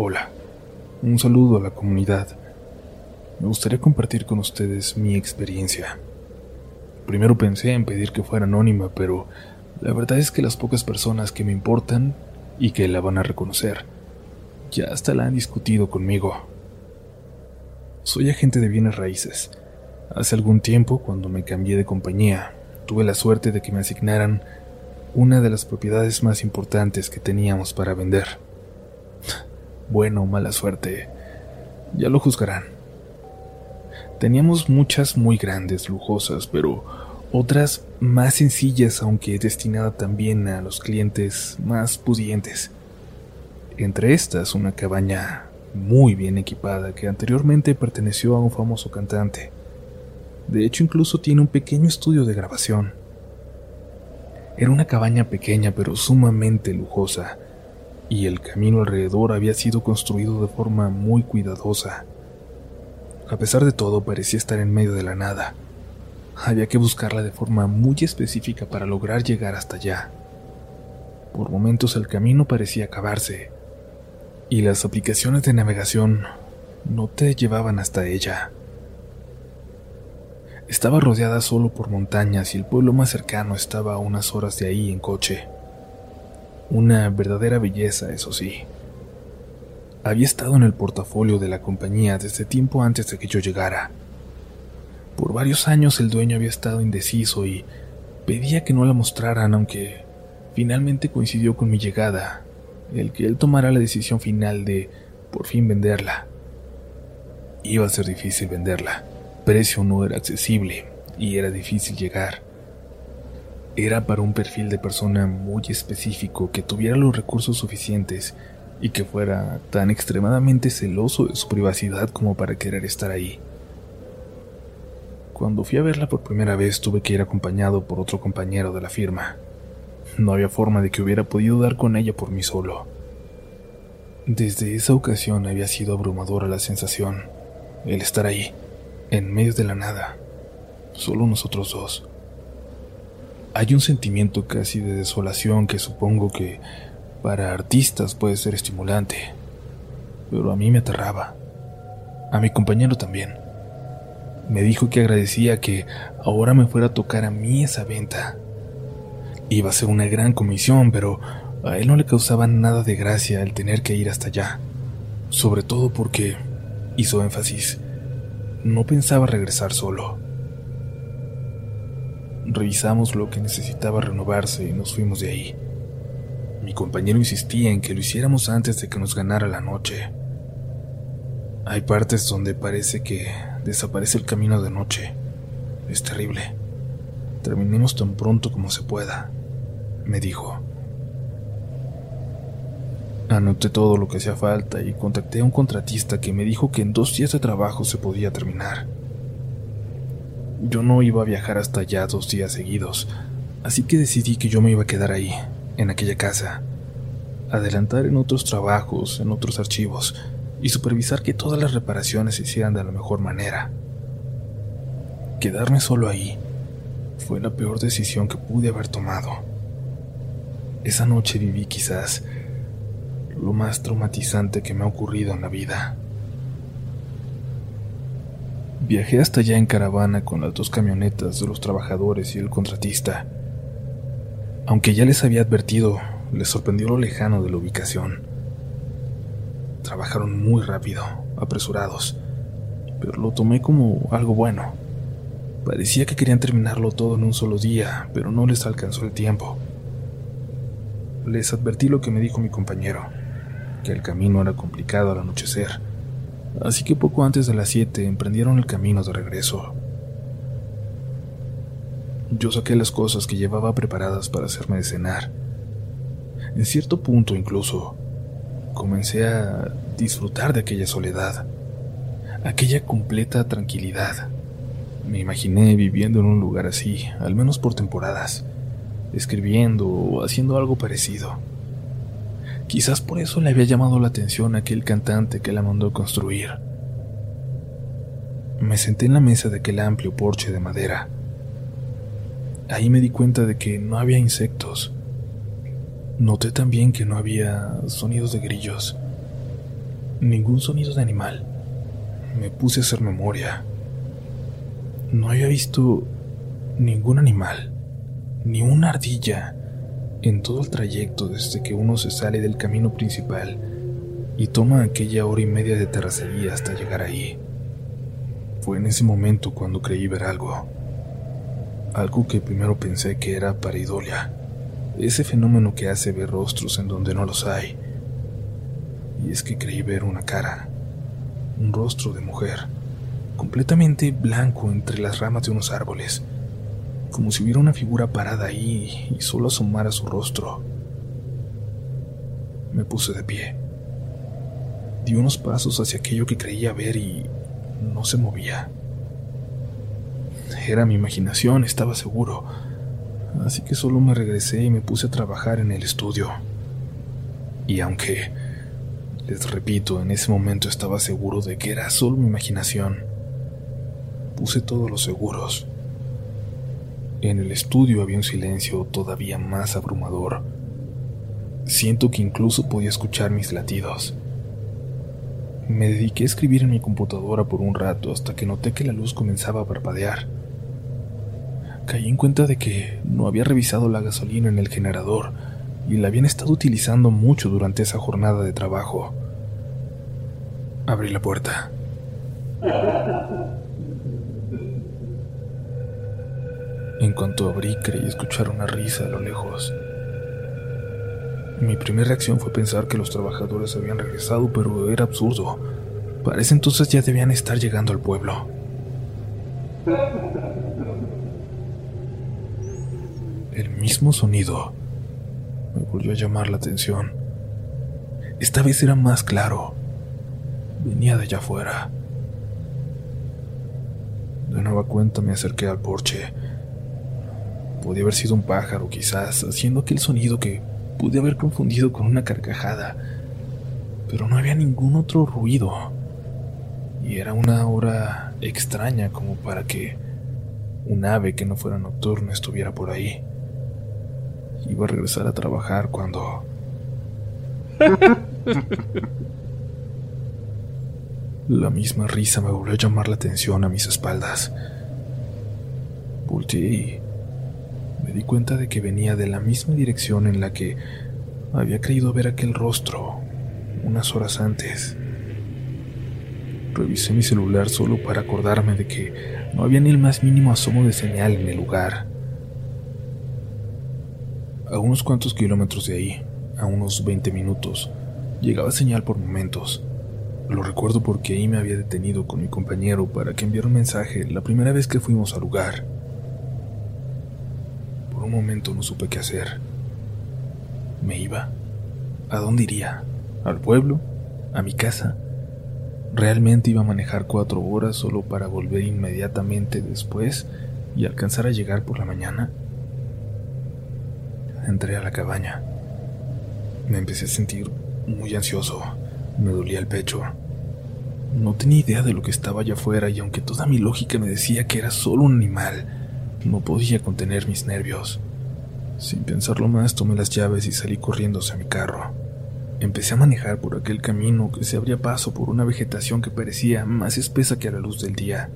Hola, un saludo a la comunidad. Me gustaría compartir con ustedes mi experiencia. Primero pensé en pedir que fuera anónima, pero la verdad es que las pocas personas que me importan y que la van a reconocer ya hasta la han discutido conmigo. Soy agente de bienes raíces. Hace algún tiempo, cuando me cambié de compañía, tuve la suerte de que me asignaran una de las propiedades más importantes que teníamos para vender. Bueno o mala suerte, ya lo juzgarán. Teníamos muchas muy grandes, lujosas, pero otras más sencillas, aunque destinada también a los clientes más pudientes. Entre estas, una cabaña muy bien equipada que anteriormente perteneció a un famoso cantante. De hecho, incluso tiene un pequeño estudio de grabación. Era una cabaña pequeña pero sumamente lujosa, y el camino alrededor había sido construido de forma muy cuidadosa. A pesar de todo, parecía estar en medio de la nada. Había que buscarla de forma muy específica para lograr llegar hasta allá. Por momentos el camino parecía acabarse, y las aplicaciones de navegación no te llevaban hasta ella. Estaba rodeada solo por montañas y el pueblo más cercano estaba a unas horas de ahí en coche. Una verdadera belleza, eso sí. Había estado en el portafolio de la compañía desde tiempo antes de que yo llegara. Por varios años el dueño había estado indeciso y pedía que no la mostraran, aunque finalmente coincidió con mi llegada, el que él tomara la decisión final de por fin venderla. Iba a ser difícil venderla. Precio no era accesible y era difícil llegar. Era para un perfil de persona muy específico que tuviera los recursos suficientes y que fuera tan extremadamente celoso de su privacidad como para querer estar ahí. Cuando fui a verla por primera vez tuve que ir acompañado por otro compañero de la firma. No había forma de que hubiera podido dar con ella por mí solo. Desde esa ocasión había sido abrumadora la sensación, el estar ahí, en medio de la nada, solo nosotros dos. Hay un sentimiento casi de desolación que supongo que para artistas puede ser estimulante, pero a mí me aterraba. A mi compañero también. Me dijo que agradecía que ahora me fuera a tocar a mí esa venta. Iba a ser una gran comisión, pero a él no le causaba nada de gracia el tener que ir hasta allá, sobre todo porque, hizo énfasis, no pensaba regresar solo. Revisamos lo que necesitaba renovarse y nos fuimos de ahí. Mi compañero insistía en que lo hiciéramos antes de que nos ganara la noche. Hay partes donde parece que desaparece el camino de noche. Es terrible. Terminemos tan pronto como se pueda, me dijo. Anoté todo lo que hacía falta y contacté a un contratista que me dijo que en dos días de trabajo se podía terminar. Yo no iba a viajar hasta allá dos días seguidos, así que decidí que yo me iba a quedar ahí, en aquella casa, adelantar en otros trabajos, en otros archivos, y supervisar que todas las reparaciones se hicieran de la mejor manera. Quedarme solo ahí fue la peor decisión que pude haber tomado. Esa noche viví quizás lo más traumatizante que me ha ocurrido en la vida. Viajé hasta allá en caravana con las dos camionetas de los trabajadores y el contratista. Aunque ya les había advertido, les sorprendió lo lejano de la ubicación. Trabajaron muy rápido, apresurados, pero lo tomé como algo bueno. Parecía que querían terminarlo todo en un solo día, pero no les alcanzó el tiempo. Les advertí lo que me dijo mi compañero, que el camino era complicado al anochecer así que poco antes de las 7 emprendieron el camino de regreso. Yo saqué las cosas que llevaba preparadas para hacerme cenar. En cierto punto incluso, comencé a disfrutar de aquella soledad, aquella completa tranquilidad. Me imaginé viviendo en un lugar así, al menos por temporadas, escribiendo o haciendo algo parecido. Quizás por eso le había llamado la atención aquel cantante que la mandó construir. Me senté en la mesa de aquel amplio porche de madera. Ahí me di cuenta de que no había insectos. Noté también que no había sonidos de grillos. Ningún sonido de animal. Me puse a hacer memoria. No había visto ningún animal, ni una ardilla, en todo el trayecto desde que uno se sale del camino principal y toma aquella hora y media de terracería hasta llegar ahí. Fue en ese momento cuando creí ver algo. Algo que primero pensé que era pareidolia, ese fenómeno que hace ver rostros en donde no los hay. Y es que creí ver una cara, un rostro de mujer, completamente blanco entre las ramas de unos árboles, como si hubiera una figura parada ahí y solo asomara su rostro. Me puse de pie. Di unos pasos hacia aquello que creía ver y no se movía. Era mi imaginación, estaba seguro. Así que solo me regresé y me puse a trabajar en el estudio. Y aunque, les repito, en ese momento estaba seguro de que era solo mi imaginación, puse todos los seguros. En el estudio había un silencio todavía más abrumador. Siento que incluso podía escuchar mis latidos. Me dediqué a escribir en mi computadora por un rato hasta que noté que la luz comenzaba a parpadear. Caí en cuenta de que no había revisado la gasolina en el generador y la habían estado utilizando mucho durante esa jornada de trabajo. Abrí la puerta. En cuanto abrí, creí escuchar una risa a lo lejos. Mi primera reacción fue pensar que los trabajadores habían regresado, pero era absurdo. Para ese entonces ya debían estar llegando al pueblo. El mismo sonido me volvió a llamar la atención. Esta vez era más claro. Venía de allá afuera. De nueva cuenta me acerqué al porche. Podía haber sido un pájaro, quizás, haciendo aquel sonido que pude haber confundido con una carcajada, pero no había ningún otro ruido. Y era una hora extraña como para que un ave que no fuera nocturna estuviera por ahí. Iba a regresar a trabajar cuando... La misma risa me volvió a llamar la atención a mis espaldas. Volteé y me di cuenta de que venía de la misma dirección en la que había creído ver aquel rostro unas horas antes. Revisé mi celular solo para acordarme de que no había ni el más mínimo asomo de señal en el lugar. A unos cuantos kilómetros de ahí, a unos 20 minutos, llegaba señal por momentos. Lo recuerdo porque ahí me había detenido con mi compañero para que enviara un mensaje la primera vez que fuimos al lugar un momento no supe qué hacer. ¿Me iba? ¿A dónde iría? ¿Al pueblo? ¿A mi casa? ¿Realmente iba a manejar cuatro horas solo para volver inmediatamente después y alcanzar a llegar por la mañana? Entré a la cabaña. Me empecé a sentir muy ansioso. Me dolía el pecho. No tenía idea de lo que estaba allá afuera y aunque toda mi lógica me decía que era solo un animal, no podía contener mis nervios. Sin pensarlo más, tomé las llaves y salí corriendo hacia mi carro. Empecé a manejar por aquel camino que se abría paso por una vegetación que parecía más espesa que a la luz del día.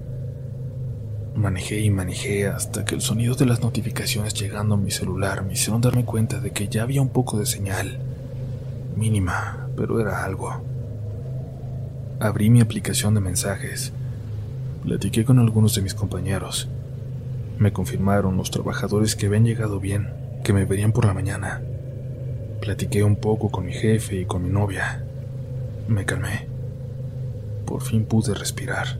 Manejé y manejé hasta que el sonido de las notificaciones llegando a mi celular me hicieron darme cuenta de que ya había un poco de señal. Mínima, pero era algo. Abrí mi aplicación de mensajes. Platiqué con algunos de mis compañeros. Me confirmaron los trabajadores que habían llegado bien, que me verían por la mañana. Platiqué un poco con mi jefe y con mi novia. Me calmé. Por fin pude respirar.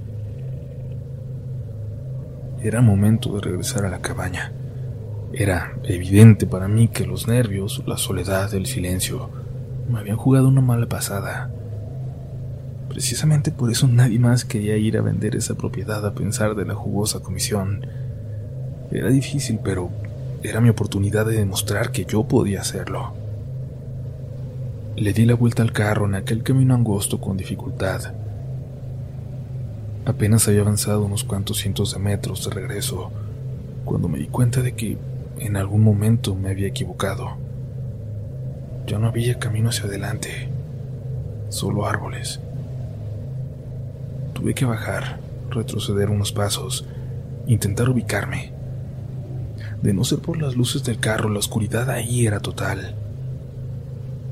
Era momento de regresar a la cabaña. Era evidente para mí que los nervios, la soledad, el silencio, me habían jugado una mala pasada. Precisamente por eso nadie más quería ir a vender esa propiedad a pensar de la jugosa comisión era difícil, pero era mi oportunidad de demostrar que yo podía hacerlo. Le di la vuelta al carro en aquel camino angosto con dificultad. Apenas había avanzado unos cuantos cientos de metros de regreso cuando me di cuenta de que en algún momento me había equivocado. Ya no había camino hacia adelante, solo árboles, Tuve que bajar, retroceder unos pasos, intentar ubicarme. De no ser por las luces del carro, la oscuridad ahí era total.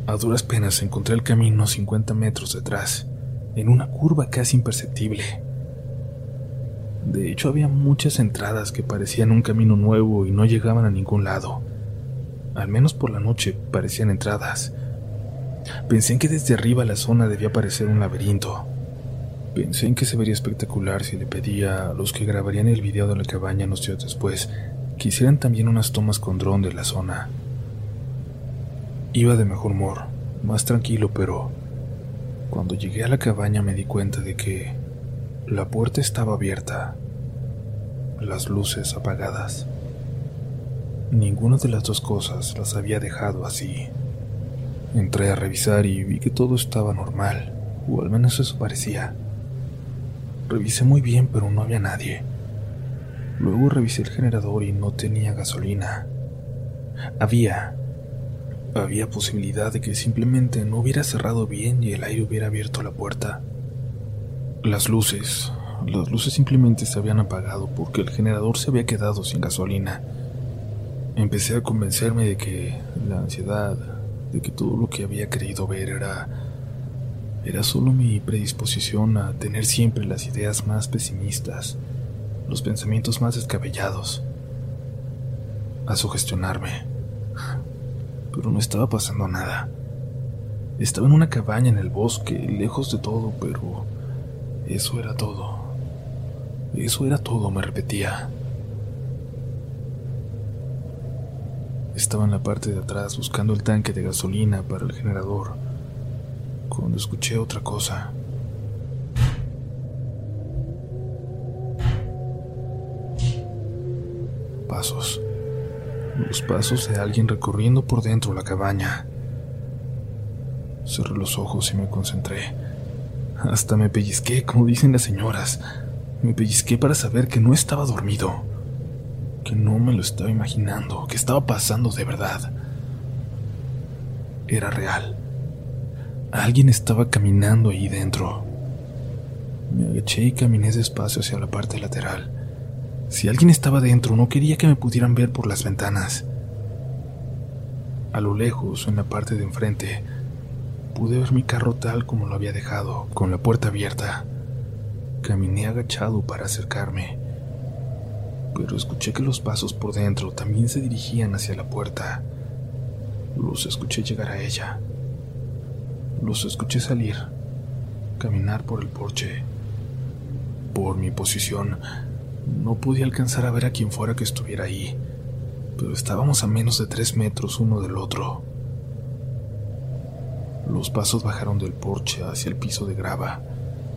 A duras penas encontré el camino 50 metros detrás, en una curva casi imperceptible. De hecho, había muchas entradas que parecían un camino nuevo y no llegaban a ningún lado. Al menos por la noche parecían entradas. Pensé en que desde arriba la zona debía parecer un laberinto. Pensé en que se vería espectacular si le pedía a los que grabarían el video de la cabaña unos días después que hicieran también unas tomas con dron de la zona. Iba de mejor humor, más tranquilo, pero cuando llegué a la cabaña me di cuenta de que la puerta estaba abierta, las luces apagadas. Ninguna de las dos cosas las había dejado así. Entré a revisar y vi que todo estaba normal, o al menos eso parecía. Revisé muy bien, pero no había nadie. Luego revisé el generador y no tenía gasolina. Había, había posibilidad de que simplemente no hubiera cerrado bien y el aire hubiera abierto la puerta. Las luces, las luces simplemente se habían apagado porque el generador se había quedado sin gasolina. Empecé a convencerme de que la ansiedad, de que todo lo que había creído ver era era solo mi predisposición a tener siempre las ideas más pesimistas, los pensamientos más descabellados, a sugestionarme pero no estaba pasando nada. Estaba en una cabaña en el bosque, lejos de todo, pero eso era todo. Eso era todo, me repetía. Estaba en la parte de atrás buscando el tanque de gasolina para el generador, cuando escuché otra cosa. Pasos los pasos de alguien recorriendo por dentro la cabaña. Cerré los ojos y me concentré. Hasta me pellizqué, como dicen las señoras. Me pellizqué para saber que no estaba dormido, que no me lo estaba imaginando, que estaba pasando de verdad. Era real. Alguien estaba caminando ahí dentro. Me agaché y caminé despacio hacia la parte lateral. Si alguien estaba dentro, no quería que me pudieran ver por las ventanas. A lo lejos, en la parte de enfrente, pude ver mi carro tal como lo había dejado, con la puerta abierta. Caminé agachado para acercarme, pero escuché que los pasos por dentro también se dirigían hacia la puerta. Los escuché llegar a ella. Los escuché salir, caminar por el porche. Por mi posición, no pude alcanzar a ver a quien fuera que estuviera ahí, pero estábamos a menos de tres metros uno del otro. Los pasos bajaron del porche hacia el piso de grava,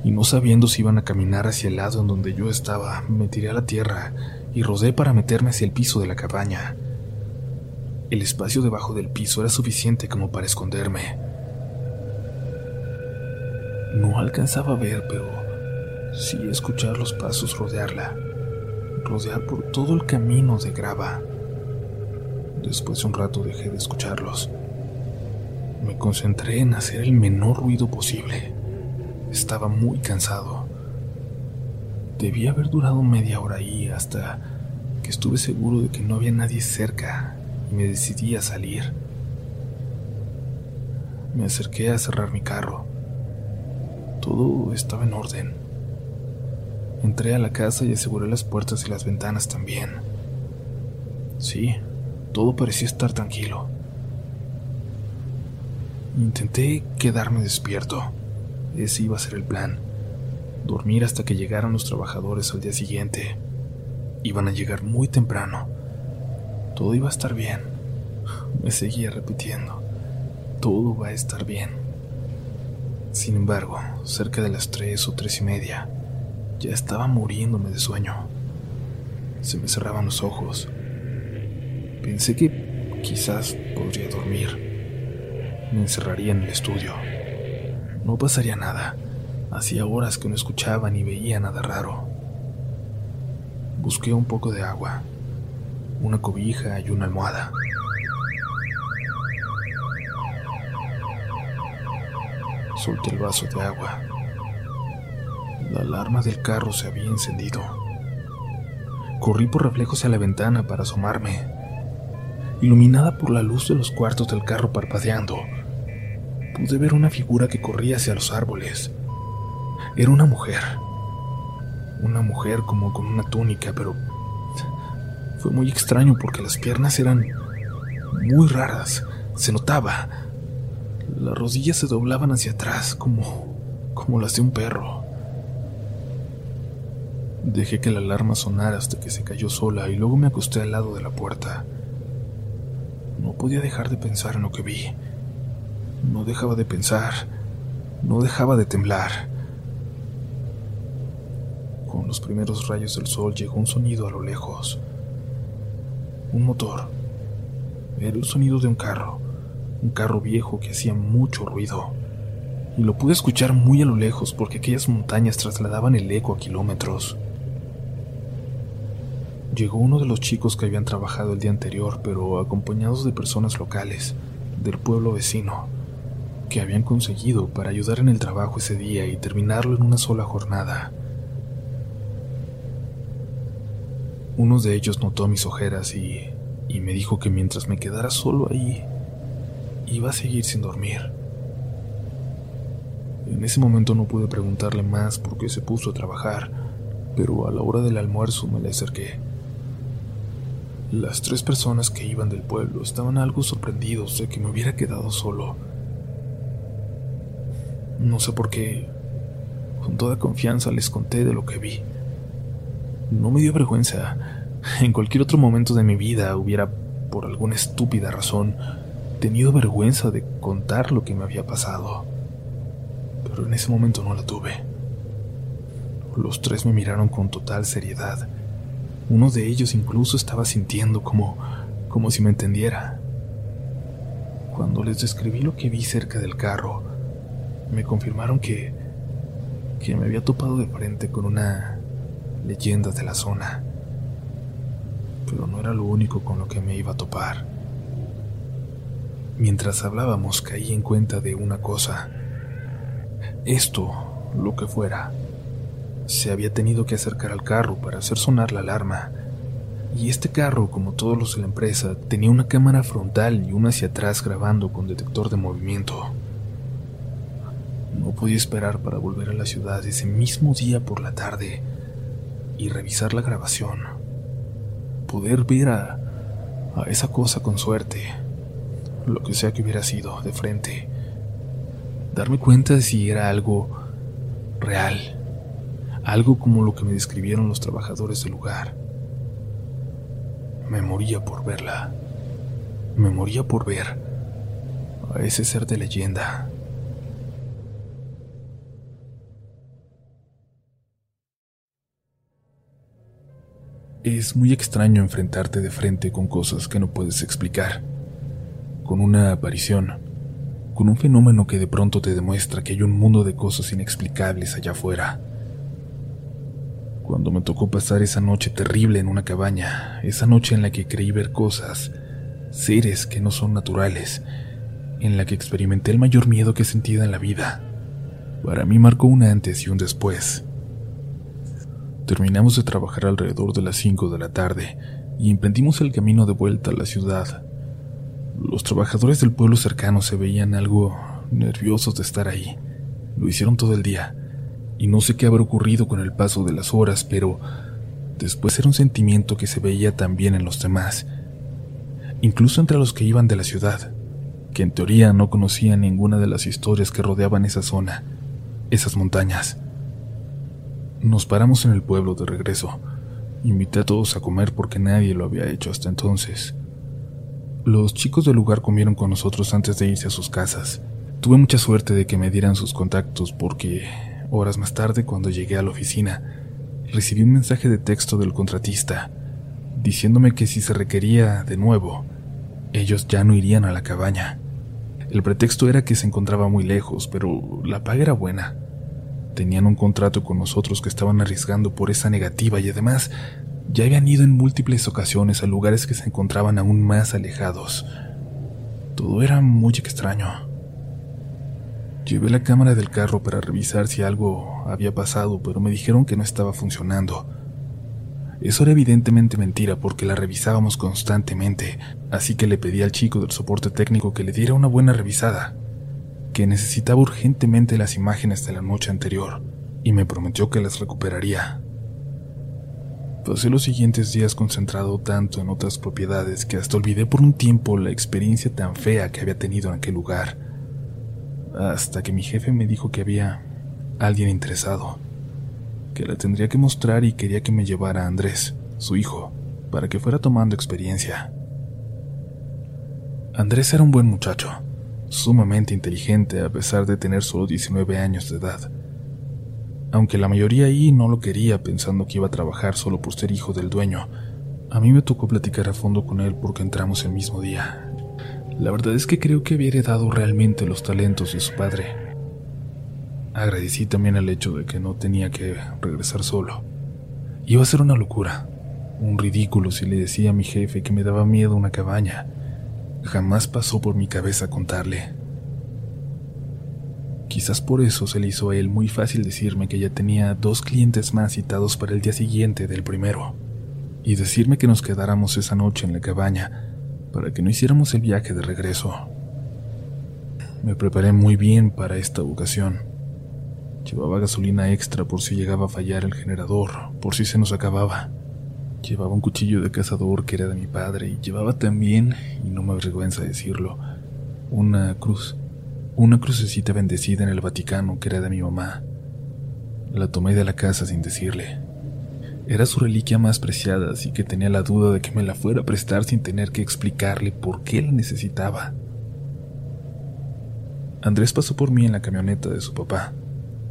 y no sabiendo si iban a caminar hacia el lado en donde yo estaba, me tiré a la tierra y rodé para meterme hacia el piso de la cabaña. El espacio debajo del piso era suficiente como para esconderme. No alcanzaba a ver, pero sí escuchar los pasos rodearla rodear por todo el camino de grava. Después de un rato dejé de escucharlos. Me concentré en hacer el menor ruido posible. Estaba muy cansado. Debía haber durado media hora ahí hasta que estuve seguro de que no había nadie cerca y me decidí a salir. Me acerqué a cerrar mi carro. Todo estaba en orden. Entré a la casa y aseguré las puertas y las ventanas también. Sí, todo parecía estar tranquilo. Intenté quedarme despierto. Ese iba a ser el plan. Dormir hasta que llegaran los trabajadores al día siguiente. Iban a llegar muy temprano. Todo iba a estar bien. Me seguía repitiendo. Todo va a estar bien. Sin embargo, cerca de las tres o tres y media, ya estaba muriéndome de sueño. Se me cerraban los ojos. Pensé que quizás podría dormir. Me encerraría en el estudio. No pasaría nada. Hacía horas que no escuchaba ni veía nada raro. Busqué un poco de agua, una cobija y una almohada. Solté el vaso de agua La alarma del carro se había encendido. Corrí por reflejo hacia la ventana para asomarme. Iluminada por la luz de los cuartos del carro parpadeando, pude ver una figura que corría hacia los árboles. Era una mujer. Una mujer como con una túnica, pero fue muy extraño porque las piernas eran muy raras. Se notaba. Las rodillas se doblaban hacia atrás como como las de un perro. Dejé que la alarma sonara hasta que se cayó sola y luego me acosté al lado de la puerta. No podía dejar de pensar en lo que vi. No dejaba de pensar. No dejaba de temblar. Con los primeros rayos del sol llegó un sonido a lo lejos. Un motor. Era el sonido de un carro. Un carro viejo que hacía mucho ruido. Y lo pude escuchar muy a lo lejos porque aquellas montañas trasladaban el eco a kilómetros. Llegó uno de los chicos que habían trabajado el día anterior, pero acompañados de personas locales, del pueblo vecino, que habían conseguido para ayudar en el trabajo ese día y terminarlo en una sola jornada. Uno de ellos notó mis ojeras y, y me dijo que mientras me quedara solo ahí, iba a seguir sin dormir. En ese momento no pude preguntarle más porque se puso a trabajar, pero a la hora del almuerzo me le acerqué. Las tres personas que iban del pueblo estaban algo sorprendidos de que me hubiera quedado solo. No sé por qué. Con toda confianza les conté de lo que vi. No me dio vergüenza. En cualquier otro momento de mi vida hubiera, por alguna estúpida razón, tenido vergüenza de contar lo que me había pasado. Pero en ese momento no la tuve. Los tres me miraron con total seriedad uno de ellos incluso estaba sintiendo como, como si me entendiera. Cuando les describí lo que vi cerca del carro, me confirmaron que, que me había topado de frente con una leyenda de la zona. Pero no era lo único con lo que me iba a topar. Mientras hablábamos caí en cuenta de una cosa. Esto, lo que fuera, se había tenido que acercar al carro para hacer sonar la alarma. Y este carro, como todos los de la empresa, tenía una cámara frontal y una hacia atrás grabando con detector de movimiento. No podía esperar para volver a la ciudad ese mismo día por la tarde y revisar la grabación. Poder ver a, a esa cosa con suerte, lo que sea que hubiera sido, de frente. Darme cuenta de si era algo real algo como lo que me describieron los trabajadores del lugar. Me moría por verla. Me moría por ver a ese ser de leyenda. Es muy extraño enfrentarte de frente con cosas que no puedes explicar, con una aparición, con un fenómeno que de pronto te demuestra que hay un mundo de cosas inexplicables allá afuera cuando me tocó pasar esa noche terrible en una cabaña, esa noche en la que creí ver cosas, seres que no son naturales, en la que experimenté el mayor miedo que he sentido en la vida. Para mí marcó un antes y un después. Terminamos de trabajar alrededor de las 5 de la tarde y emprendimos el camino de vuelta a la ciudad. Los trabajadores del pueblo cercano se veían algo nerviosos de estar ahí. Lo hicieron todo el día y no sé qué habrá ocurrido con el paso de las horas, pero después era un sentimiento que se veía también en los demás, incluso entre los que iban de la ciudad, que en teoría no conocían ninguna de las historias que rodeaban esa zona, esas montañas. Nos paramos en el pueblo de regreso. Invité a todos a comer porque nadie lo había hecho hasta entonces. Los chicos del lugar comieron con nosotros antes de irse a sus casas. Tuve mucha suerte de que me dieran sus contactos porque Horas más tarde, cuando llegué a la oficina, recibí un mensaje de texto del contratista, diciéndome que si se requería de nuevo, ellos ya no irían a la cabaña. El pretexto era que se encontraba muy lejos, pero la paga era buena. Tenían un contrato con nosotros que estaban arriesgando por esa negativa y además ya habían ido en múltiples ocasiones a lugares que se encontraban aún más alejados. Todo era muy extraño. Llevé la cámara del carro para revisar si algo había pasado, pero me dijeron que no estaba funcionando. Eso era evidentemente mentira porque la revisábamos constantemente, así que le pedí al chico del soporte técnico que le diera una buena revisada, que necesitaba urgentemente las imágenes de la noche anterior, y me prometió que las recuperaría. Pasé los siguientes días concentrado tanto en otras propiedades que hasta olvidé por un tiempo la experiencia tan fea que había tenido en aquel lugar, hasta que mi jefe me dijo que había alguien interesado que la tendría que mostrar y quería que me llevara a Andrés, su hijo, para que fuera tomando experiencia. Andrés era un buen muchacho, sumamente inteligente a pesar de tener solo 19 años de edad. Aunque la mayoría ahí no lo quería pensando que iba a trabajar solo por ser hijo del dueño, a mí me tocó platicar a fondo con él porque entramos el mismo día. La verdad es que creo que había heredado realmente los talentos de su padre Agradecí también el hecho de que no tenía que regresar solo. Iba a ser una locura, un ridículo si le decía a mi jefe que me daba miedo una cabaña. Jamás pasó por mi cabeza contarle. Quizás por eso se le hizo a él muy fácil decirme que ya tenía dos clientes más citados para el día siguiente del primero, y decirme que nos quedáramos esa noche en la cabaña para que no hiciéramos el viaje de regreso. Me preparé muy bien para esta ocasión Llevaba gasolina extra por si llegaba a fallar el generador, por si se nos acababa. Llevaba un cuchillo de cazador que era de mi padre y llevaba también, y no me avergüenza decirlo, una cruz, una crucecita bendecida en el Vaticano que era de mi mamá. La tomé de la casa sin decirle. Era su reliquia más preciada, así que tenía la duda de que me la fuera a prestar sin tener que explicarle por qué la necesitaba. Andrés pasó por mí en la camioneta de su papá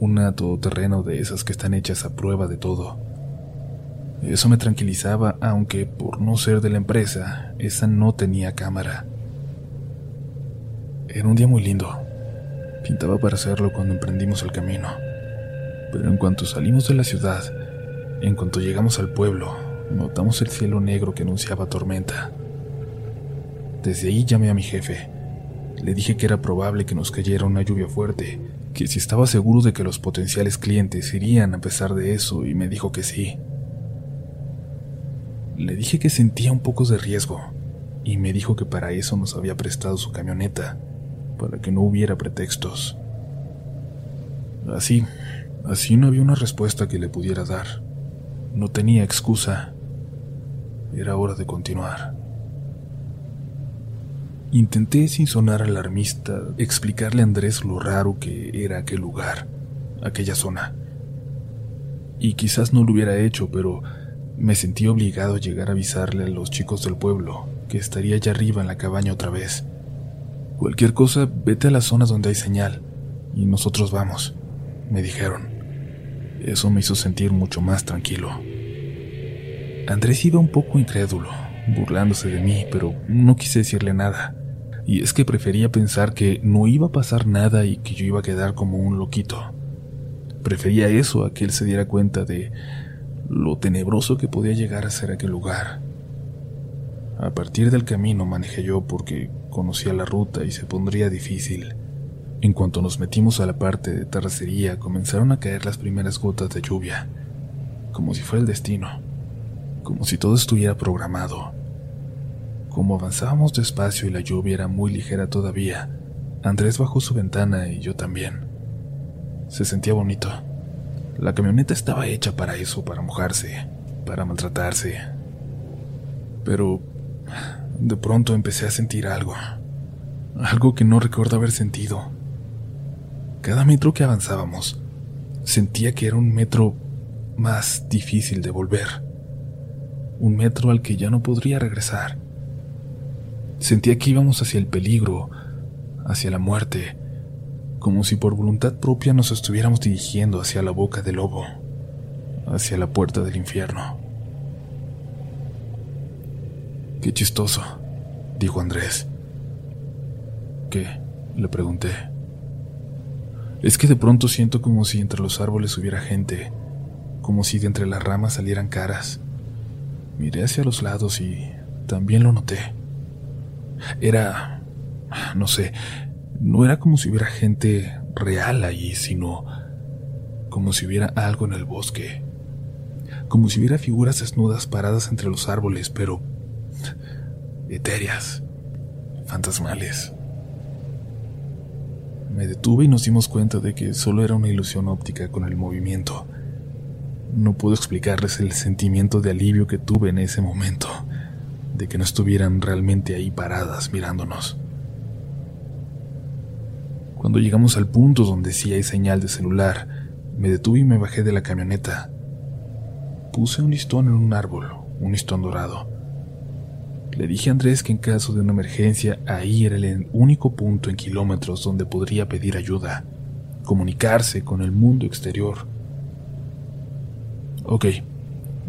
una todoterreno de esas que están hechas a prueba de todo. Eso me tranquilizaba, aunque por no ser de la empresa, esa no tenía cámara. Era un día muy lindo. Pintaba para hacerlo cuando emprendimos el camino. Pero en cuanto salimos de la ciudad, en cuanto llegamos al pueblo, notamos el cielo negro que anunciaba tormenta. Desde ahí llamé a mi jefe. Le dije que era probable que nos cayera una lluvia fuerte que si estaba seguro de que los potenciales clientes irían a pesar de eso y me dijo que sí. Le dije que sentía un poco de riesgo y me dijo que para eso nos había prestado su camioneta, para que no hubiera pretextos. Así, así no había una respuesta que le pudiera dar. No tenía excusa. Era hora de continuar. Intenté, sin sonar alarmista, explicarle a Andrés lo raro que era aquel lugar, aquella zona. Y quizás no lo hubiera hecho, pero me sentí obligado a llegar a avisarle a los chicos del pueblo que estaría allá arriba en la cabaña otra vez. Cualquier cosa, vete a las zonas donde hay señal, y nosotros vamos, me dijeron. Eso me hizo sentir mucho más tranquilo. Andrés iba un poco incrédulo, burlándose de mí, pero no quise decirle nada y es que prefería pensar que no iba a pasar nada y que yo iba a quedar como un loquito. Prefería eso a que él se diera cuenta de lo tenebroso que podía llegar a ser aquel lugar. A partir del camino manejé yo porque conocía la ruta y se pondría difícil. En cuanto nos metimos a la parte de terracería, comenzaron a caer las primeras gotas de lluvia, como si fuera el destino, como si todo estuviera programado. Como avanzábamos despacio y la lluvia era muy ligera todavía, Andrés bajó su ventana y yo también. Se sentía bonito. La camioneta estaba hecha para eso, para mojarse, para maltratarse. Pero de pronto empecé a sentir algo. Algo que no recuerdo haber sentido. Cada metro que avanzábamos, sentía que era un metro más difícil de volver. Un metro al que ya no podría regresar. Sentía que íbamos hacia el peligro, hacia la muerte, como si por voluntad propia nos estuviéramos dirigiendo hacia la boca del lobo, hacia la puerta del infierno. Qué chistoso, dijo Andrés. ¿Qué? le pregunté. Es que de pronto siento como si entre los árboles hubiera gente, como si de entre las ramas salieran caras. Miré hacia los lados y también lo noté. Era... no sé, no era como si hubiera gente real allí, sino como si hubiera algo en el bosque, como si hubiera figuras desnudas paradas entre los árboles, pero etéreas, fantasmales. Me detuve y nos dimos cuenta de que solo era una ilusión óptica con el movimiento. No puedo explicarles el sentimiento de alivio que tuve en ese momento, de que no estuvieran realmente ahí paradas mirándonos. Cuando llegamos al punto donde sí hay señal de celular, me detuve y me bajé de la camioneta. Puse un listón en un árbol, un listón dorado. Le dije a Andrés que en caso de una emergencia ahí era el único punto en kilómetros donde podría pedir ayuda, comunicarse con el mundo exterior. Ok,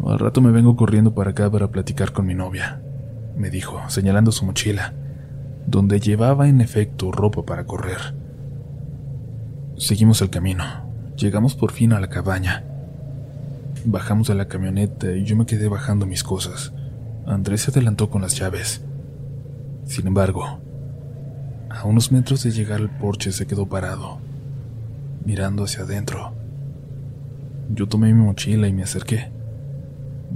al rato me vengo corriendo para acá para platicar con mi novia, me dijo, señalando su mochila, donde llevaba en efecto ropa para correr. Seguimos el camino. Llegamos por fin a la cabaña. Bajamos de la camioneta y yo me quedé bajando mis cosas. Andrés se adelantó con las llaves. Sin embargo, a unos metros de llegar al porche se quedó parado, mirando hacia adentro. Yo tomé mi mochila y me acerqué.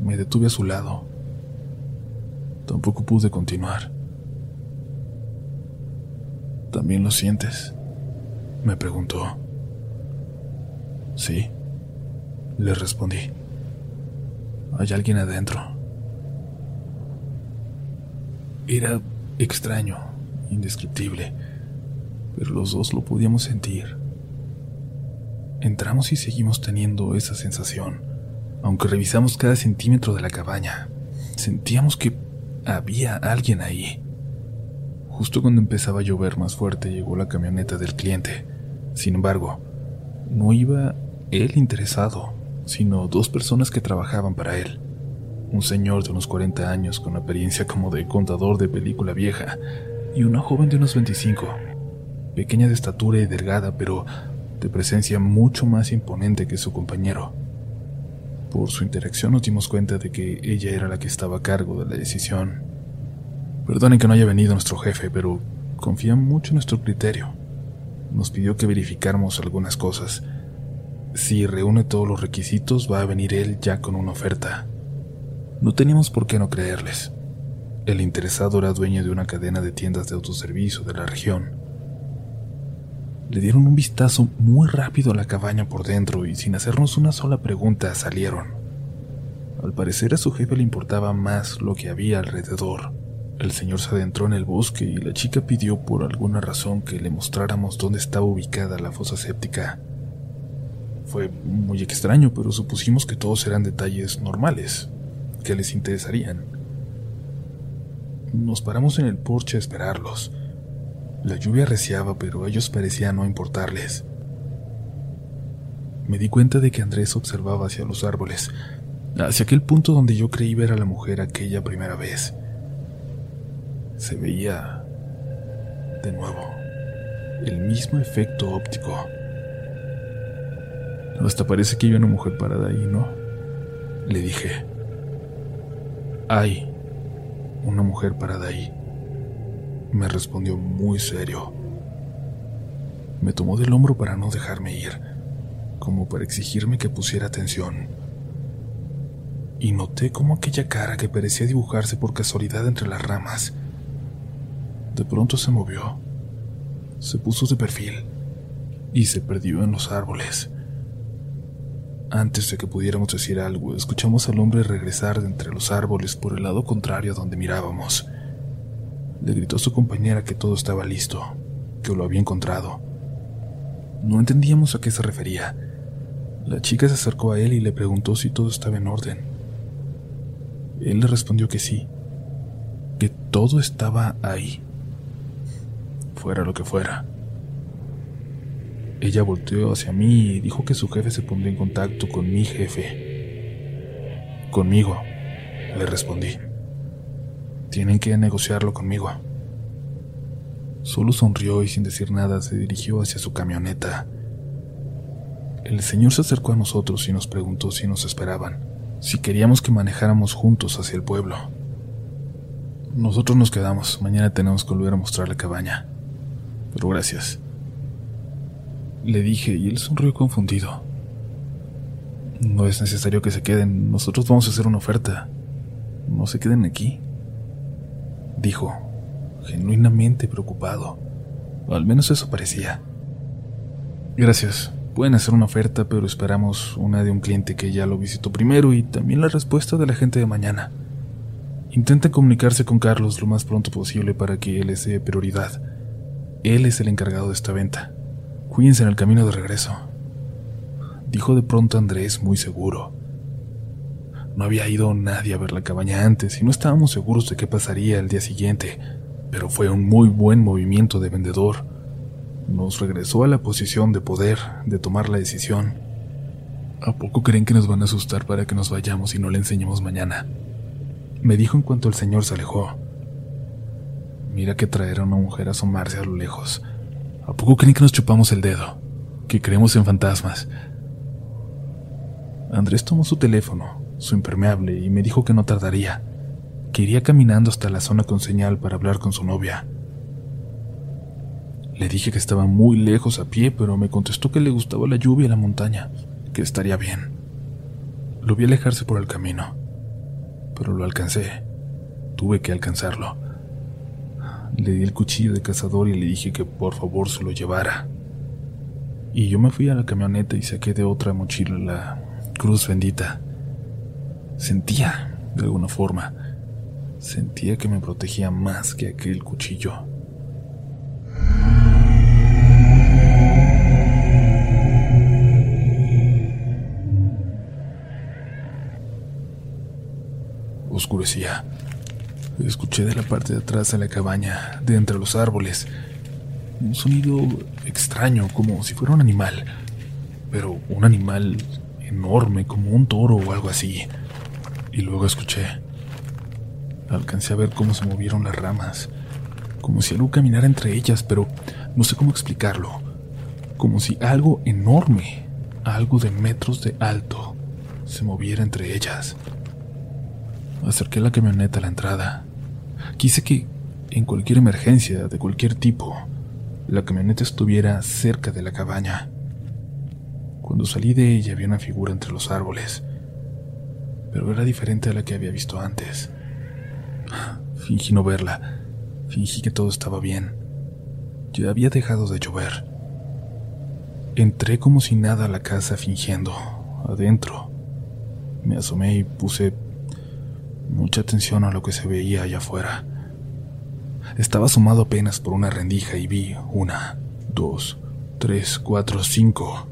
Me detuve a su lado. Tampoco pude continuar. ¿También lo sientes? me preguntó. Sí, le respondí. Hay alguien adentro. Era extraño, indescriptible, pero los dos lo podíamos sentir. Entramos y seguimos teniendo esa sensación, aunque revisamos cada centímetro de la cabaña. Sentíamos que había alguien ahí. Justo cuando empezaba a llover más fuerte llegó la camioneta del cliente. Sin embargo, no iba él interesado, sino dos personas que trabajaban para él. Un señor de unos 40 años con apariencia como de contador de película vieja y una joven de unos 25, pequeña de estatura y delgada, pero de presencia mucho más imponente que su compañero. Por su interacción nos dimos cuenta de que ella era la que estaba a cargo de la decisión Perdonen que no haya venido nuestro jefe, pero confía mucho en nuestro criterio. Nos pidió que verificáramos algunas cosas. Si reúne todos los requisitos, va a venir él ya con una oferta. No teníamos por qué no creerles. El interesado era dueño de una cadena de tiendas de autoservicio de la región. Le dieron un vistazo muy rápido a la cabaña por dentro y sin hacernos una sola pregunta salieron. Al parecer a su jefe le importaba más lo que había alrededor. El señor se adentró en el bosque y la chica pidió por alguna razón que le mostráramos dónde estaba ubicada la fosa séptica. Fue muy extraño, pero supusimos que todos eran detalles normales, que les interesarían. Nos paramos en el porche a esperarlos. La lluvia reciaba, pero ellos parecían no importarles. Me di cuenta de que Andrés observaba hacia los árboles, hacia aquel punto donde yo creí ver a la mujer aquella primera vez se veía de nuevo el mismo efecto óptico. Hasta parece que hay una mujer parada ahí, ¿no? Le dije. Hay una mujer parada ahí. Me respondió muy serio. Me tomó del hombro para no dejarme ir, como para exigirme que pusiera atención. Y noté como aquella cara que parecía dibujarse por casualidad entre las ramas de pronto se movió, se puso de perfil y se perdió en los árboles. Antes de que pudiéramos decir algo, escuchamos al hombre regresar de entre los árboles por el lado contrario a donde mirábamos. Le gritó a su compañera que todo estaba listo, que lo había encontrado. No entendíamos a qué se refería. La chica se acercó a él y le preguntó si todo estaba en orden. Él le respondió que sí, que todo estaba ahí fuera lo que fuera. Ella volteó hacia mí y dijo que su jefe se pondría en contacto con mi jefe. Conmigo, le respondí. Tienen que negociarlo conmigo. Solo sonrió y sin decir nada se dirigió hacia su camioneta. El señor se acercó a nosotros y nos preguntó si nos esperaban, si queríamos que manejáramos juntos hacia el pueblo. Nosotros nos quedamos, mañana tenemos que volver a mostrar la cabaña pero gracias. Le dije y él sonrió confundido. No es necesario que se queden, nosotros vamos a hacer una oferta. No se queden aquí. Dijo, genuinamente preocupado. al menos eso parecía. Gracias. Pueden hacer una oferta, pero esperamos una de un cliente que ya lo visitó primero y también la respuesta de la gente de mañana. Intenten comunicarse con Carlos lo más pronto posible para que él les dé prioridad. Él es el encargado de esta venta. Cuídense en el camino de regreso. Dijo de pronto Andrés muy seguro. No había ido nadie a ver la cabaña antes y no estábamos seguros de qué pasaría el día siguiente, pero fue un muy buen movimiento de vendedor. Nos regresó a la posición de poder, de tomar la decisión. ¿A poco creen que nos van a asustar para que nos vayamos y no le enseñemos mañana? Me dijo en cuanto el señor se alejó. Mira que traer a una mujer a asomarse a lo lejos. ¿A poco creen que nos chupamos el dedo? Que creemos en fantasmas. Andrés tomó su teléfono, su impermeable, y me dijo que no tardaría, que iría caminando hasta la zona con señal para hablar con su novia. Le dije que estaba muy lejos a pie, pero me contestó que le gustaba la lluvia y la montaña, que estaría bien. Lo vi alejarse por el camino pero lo alcancé. Tuve que alcanzarlo. Le di el cuchillo de cazador y le dije que por favor se lo llevara. Y yo me fui a la camioneta y saqué de otra mochila la cruz bendita. Sentía, de alguna forma, sentía que me protegía más que aquel cuchillo. oscurecía. Escuché de la parte de atrás de la cabaña, de entre los árboles, un sonido extraño, como si fuera un animal, pero un animal enorme, como un toro o algo así. Y luego escuché. Alcancé a ver cómo se movieron las ramas, como si algo caminara entre ellas, pero no sé cómo explicarlo. Como si algo enorme, algo de metros de alto, se moviera entre ellas. Acerqué la camioneta a la entrada. Quise que, en cualquier emergencia de cualquier tipo, la camioneta estuviera cerca de la cabaña. Cuando salí de ella había una figura entre los árboles, pero era diferente a la que había visto antes. Fingí no verla, fingí que todo estaba bien. Ya había dejado de llover. Entré como si nada a la casa fingiendo, adentro. Me asomé y puse mucha atención a lo que se veía allá afuera. Estaba asomado apenas por una rendija y vi una, dos, tres, cuatro, cinco.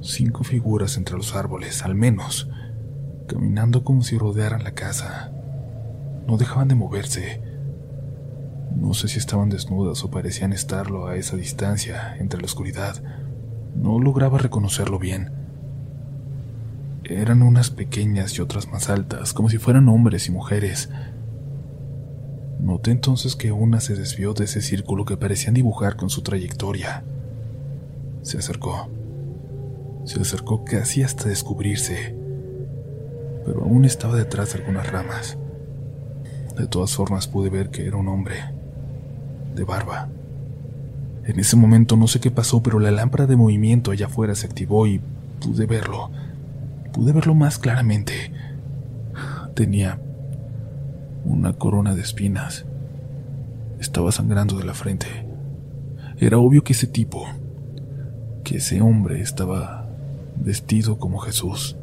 Cinco figuras entre los árboles, al menos, caminando como si rodearan la casa. No dejaban de moverse. No sé si estaban desnudas o parecían estarlo a esa distancia, entre la oscuridad. No lograba reconocerlo bien eran unas pequeñas y otras más altas, como si fueran hombres y mujeres. Noté entonces que una se desvió de ese círculo que parecían dibujar con su trayectoria. Se acercó. Se acercó casi hasta descubrirse, pero aún estaba detrás de algunas ramas. De todas formas pude ver que era un hombre, de barba. En ese momento no sé qué pasó, pero la lámpara de movimiento allá afuera se activó y pude verlo pude verlo más claramente. Tenía una corona de espinas. Estaba sangrando de la frente. Era obvio que ese tipo, que ese hombre estaba vestido como Jesús.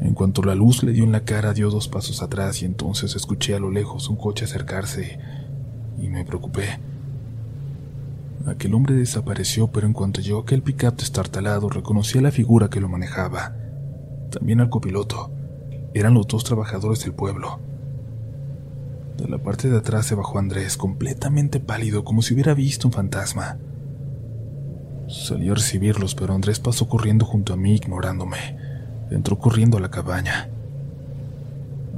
En cuanto la luz le dio en la cara, dio dos pasos atrás y entonces escuché a lo lejos un coche acercarse y me preocupé. Aquel hombre desapareció, pero en cuanto llegó aquel pickup destartalado, reconocí a la figura que lo manejaba también al copiloto. Eran los dos trabajadores del pueblo. De la parte de atrás se bajó Andrés, completamente pálido, como si hubiera visto un fantasma. Salí a recibirlos, pero Andrés pasó corriendo junto a mí, ignorándome. Entró corriendo a la cabaña.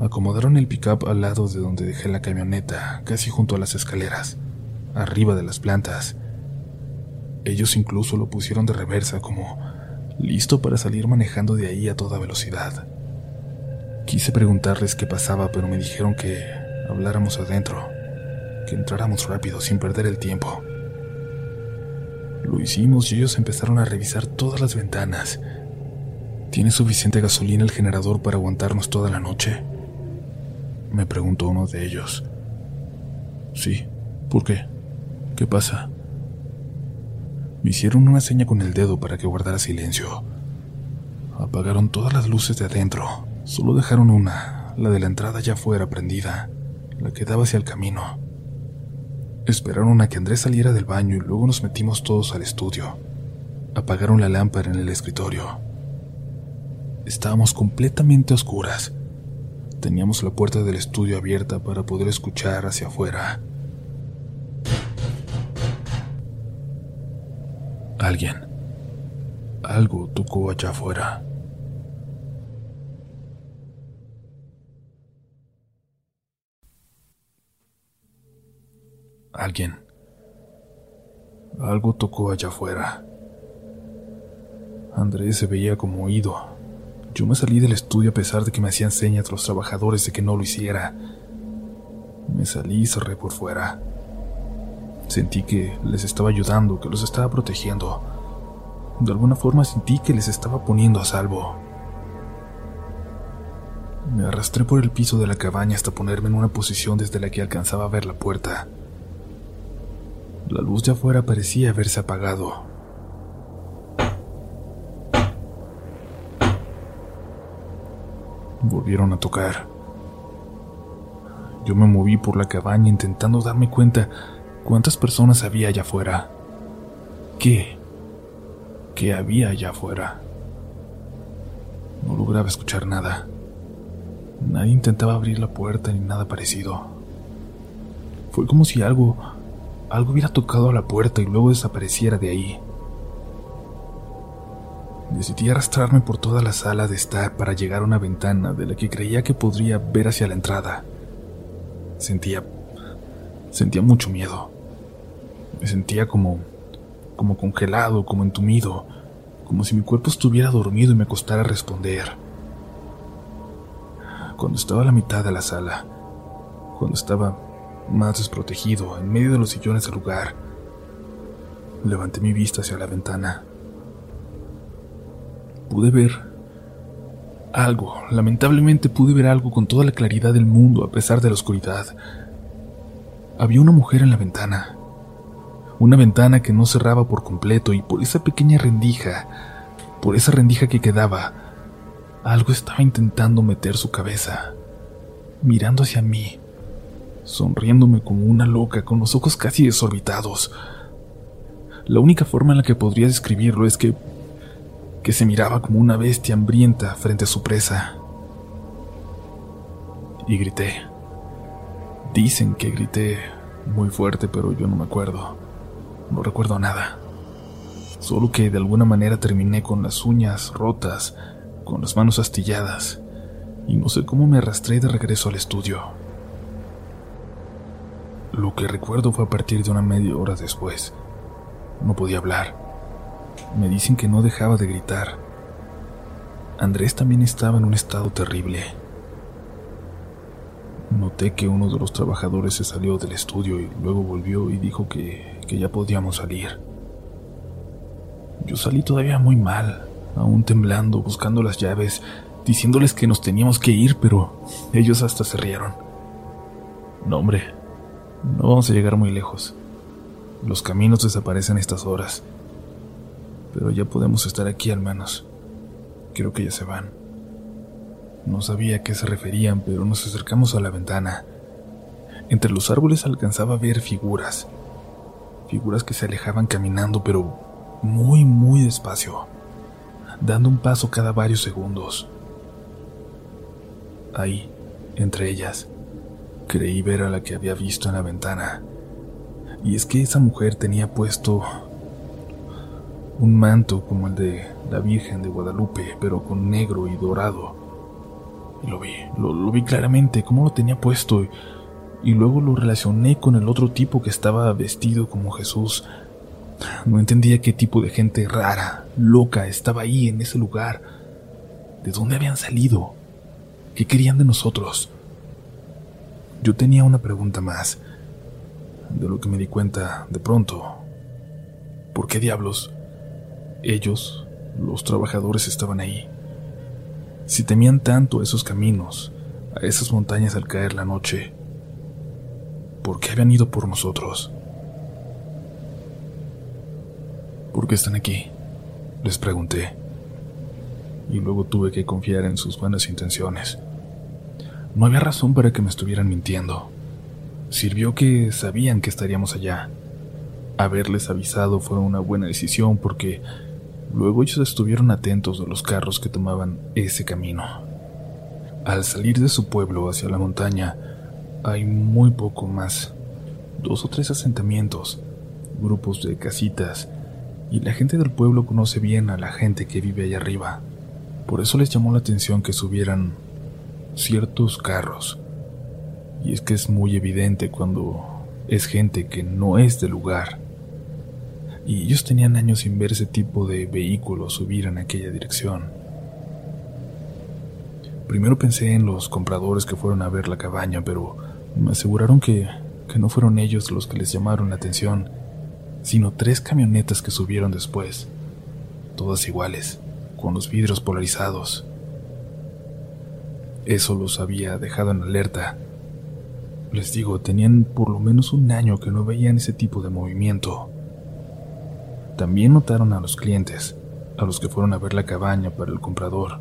Acomodaron el pickup al lado de donde dejé la camioneta, casi junto a las escaleras, arriba de las plantas. Ellos incluso lo pusieron de reversa, como listo para salir manejando de ahí a toda velocidad. Quise preguntarles qué pasaba, pero me dijeron que habláramos adentro, que entráramos rápido sin perder el tiempo. Lo hicimos y ellos empezaron a revisar todas las ventanas. ¿Tiene suficiente gasolina el generador para aguantarnos toda la noche? Me preguntó uno de ellos. Sí, ¿por qué? ¿Qué pasa? Hicieron una seña con el dedo para que guardara silencio. Apagaron todas las luces de adentro. Solo dejaron una, la de la entrada ya fuera prendida, la que daba hacia el camino. Esperaron a que Andrés saliera del baño y luego nos metimos todos al estudio. Apagaron la lámpara en el escritorio. Estábamos completamente oscuras. Teníamos la puerta del estudio abierta para poder escuchar hacia afuera. Alguien. Algo tocó allá afuera. Alguien. Algo tocó allá afuera. Andrés se veía como oído. Yo me salí del estudio a pesar de que me hacían señas los trabajadores de que no lo hiciera. Me salí y cerré por fuera. Sentí que les estaba ayudando, que los estaba protegiendo. De alguna forma sentí que les estaba poniendo a salvo. Me arrastré por el piso de la cabaña hasta ponerme en una posición desde la que alcanzaba a ver la puerta. La luz de afuera parecía haberse apagado. Volvieron a tocar. Yo me moví por la cabaña intentando darme cuenta ¿Cuántas personas había allá afuera? ¿Qué? ¿Qué había allá afuera? No lograba escuchar nada. Nadie intentaba abrir la puerta ni nada parecido. Fue como si algo, algo hubiera tocado a la puerta y luego desapareciera de ahí. Decidí arrastrarme por toda la sala de estar para llegar a una ventana de la que creía que podría ver hacia la entrada. Sentía, sentía mucho miedo. Me sentía como, como congelado, como entumido, como si mi cuerpo estuviera dormido y me costara responder. Cuando estaba a la mitad de la sala, cuando estaba más desprotegido, en medio de los sillones del lugar, levanté mi vista hacia la ventana. Pude ver algo, lamentablemente pude ver algo con toda la claridad del mundo a pesar de la oscuridad. Había una mujer en la ventana una ventana que no cerraba por completo y por esa pequeña rendija, por esa rendija que quedaba, algo estaba intentando meter su cabeza, mirando hacia mí, sonriéndome como una loca, con los ojos casi desorbitados. La única forma en la que podría describirlo es que que se miraba como una bestia hambrienta frente a su presa. Y grité. Dicen que grité muy fuerte, pero yo no me acuerdo. No recuerdo nada. Solo que de alguna manera terminé con las uñas rotas, con las manos astilladas, y no sé cómo me arrastré de regreso al estudio. Lo que recuerdo fue a partir de una media hora después. No podía hablar. Me dicen que no dejaba de gritar. Andrés también estaba en un estado terrible. Noté que uno de los trabajadores se salió del estudio y luego volvió y dijo que, que ya podíamos salir. Yo salí todavía muy mal, aún temblando, buscando las llaves, diciéndoles que nos teníamos que ir, pero ellos hasta se rieron. No, hombre, no vamos a llegar muy lejos. Los caminos desaparecen a estas horas. Pero ya podemos estar aquí al menos. Creo que ya se van. No sabía a qué se referían, pero nos acercamos a la ventana. Entre los árboles alcanzaba a ver figuras. Figuras que se alejaban caminando, pero muy, muy despacio, dando un paso cada varios segundos. Ahí, entre ellas, creí ver a la que había visto en la ventana. Y es que esa mujer tenía puesto un manto como el de la Virgen de Guadalupe, pero con negro y dorado lo vi, lo, vi claramente, cómo lo tenía puesto. Y, y luego lo relacioné con el otro tipo que estaba vestido como Jesús. No entendía qué tipo de gente rara, loca, estaba ahí en ese lugar. ¿De dónde habían salido? ¿Qué querían de nosotros? Yo tenía una pregunta más, de lo que me di cuenta de pronto. ¿Por qué diablos? Ellos, los trabajadores, estaban ahí. Si temían tanto esos caminos, a esas montañas al caer la noche, ¿por qué habían ido por nosotros? ¿Por qué están aquí? Les pregunté. Y luego tuve que confiar en sus buenas intenciones. No había razón para que me estuvieran mintiendo. Sirvió que sabían que estaríamos allá. Haberles avisado fue una buena decisión porque luego ellos estuvieron atentos de los carros que tomaban ese camino. Al salir de su pueblo hacia la montaña, hay muy poco más. Dos o tres asentamientos, grupos de casitas, y la gente del pueblo conoce bien a la gente que vive allá arriba. Por eso les llamó la atención que subieran ciertos carros. Y es que es muy evidente cuando es gente que no es del lugar. Y ellos tenían años sin ver ese tipo de vehículos subir en aquella dirección. Primero pensé en los compradores que fueron a ver la cabaña, pero me aseguraron que, que no fueron ellos los que les llamaron la atención, sino tres camionetas que subieron después, todas iguales, con los vidrios polarizados. Eso los había dejado en alerta. Les digo, tenían por lo menos un año que no veían ese tipo de movimiento. También notaron a los clientes, a los que fueron a ver la cabaña para el comprador.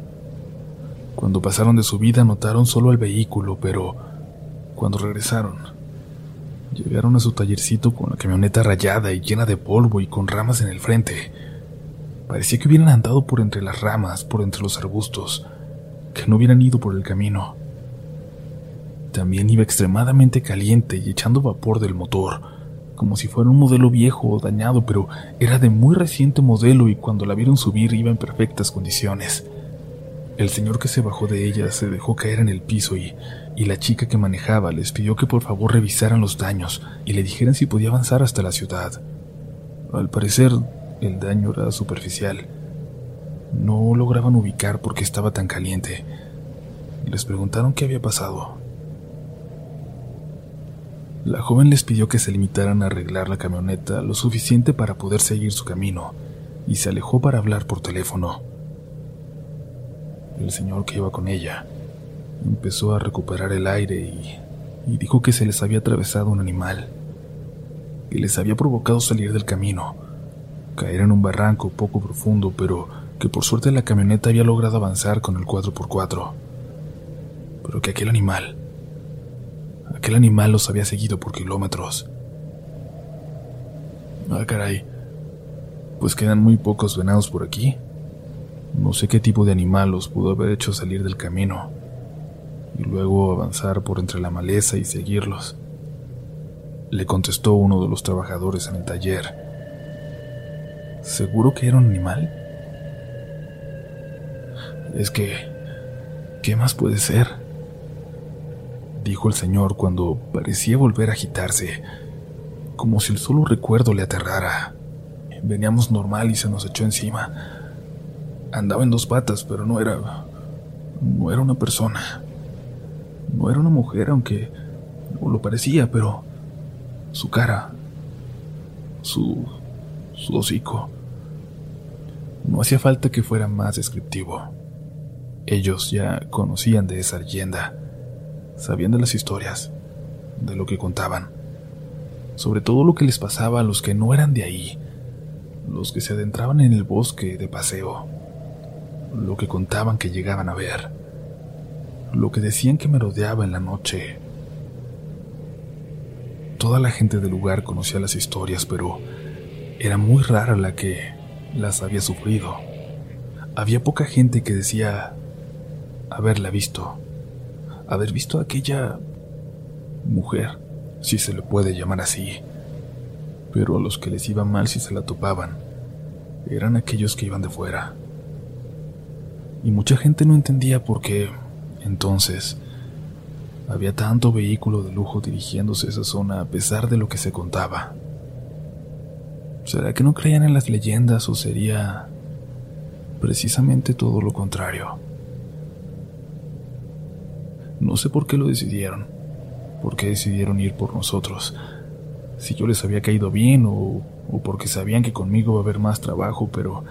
Cuando pasaron de su vida notaron solo el vehículo, pero cuando regresaron, llegaron a su tallercito con la camioneta rayada y llena de polvo y con ramas en el frente. Parecía que hubieran andado por entre las ramas, por entre los arbustos, que no hubieran ido por el camino. También iba extremadamente caliente y echando vapor del motor, como si fuera un modelo viejo o dañado, pero era de muy reciente modelo y cuando la vieron subir iba en perfectas condiciones. El señor que se bajó de ella se dejó caer en el piso y, y la chica que manejaba les pidió que por favor revisaran los daños y le dijeran si podía avanzar hasta la ciudad. Al parecer, el daño era superficial no lograban ubicar por qué estaba tan caliente. Les preguntaron qué había pasado. La joven les pidió que se limitaran a arreglar la camioneta lo suficiente para poder seguir su camino y se alejó para hablar por teléfono. El señor que iba con ella empezó a recuperar el aire y, y dijo que se les había atravesado un animal, que les había provocado salir del camino, caer en un barranco poco profundo, pero que por suerte la camioneta había logrado avanzar con el 4x4, pero que aquel animal, aquel animal los había seguido por kilómetros. Ah, caray, pues quedan muy pocos venados por aquí. No sé qué tipo de animal los pudo haber hecho salir del camino y luego avanzar por entre la maleza y seguirlos. Le contestó uno de los trabajadores en el taller. ¿Seguro que era un animal? Es que... ¿Qué más puede ser? Dijo el señor cuando parecía volver a agitarse, como si el solo recuerdo le aterrara. Veníamos normal y se nos echó encima. Andaba en dos patas, pero no era... no era una persona. No era una mujer, aunque no lo parecía, pero su cara, su, su hocico, no hacía falta que fuera más descriptivo. Ellos ya conocían de esa leyenda, sabían de las historias, de lo que contaban, sobre todo lo que les pasaba a los que no eran de ahí, los que se adentraban en el bosque de paseo, lo que contaban que llegaban a ver, lo que decían que merodeaba en la noche. Toda la gente del lugar conocía las historias, pero era muy rara la que las había sufrido. Había poca gente que decía haberla visto, haber visto a aquella mujer, si se le puede llamar así. Pero a los que les iba mal si se la topaban, eran aquellos que iban de fuera. Y mucha gente no entendía por qué, entonces, había tanto vehículo de lujo dirigiéndose a esa zona a pesar de lo que se contaba. ¿Será que no creían en las leyendas o sería precisamente todo lo contrario? No sé por qué lo decidieron, por qué decidieron ir por nosotros, si yo les había caído bien o o porque sabían que conmigo iba a haber más trabajo, pero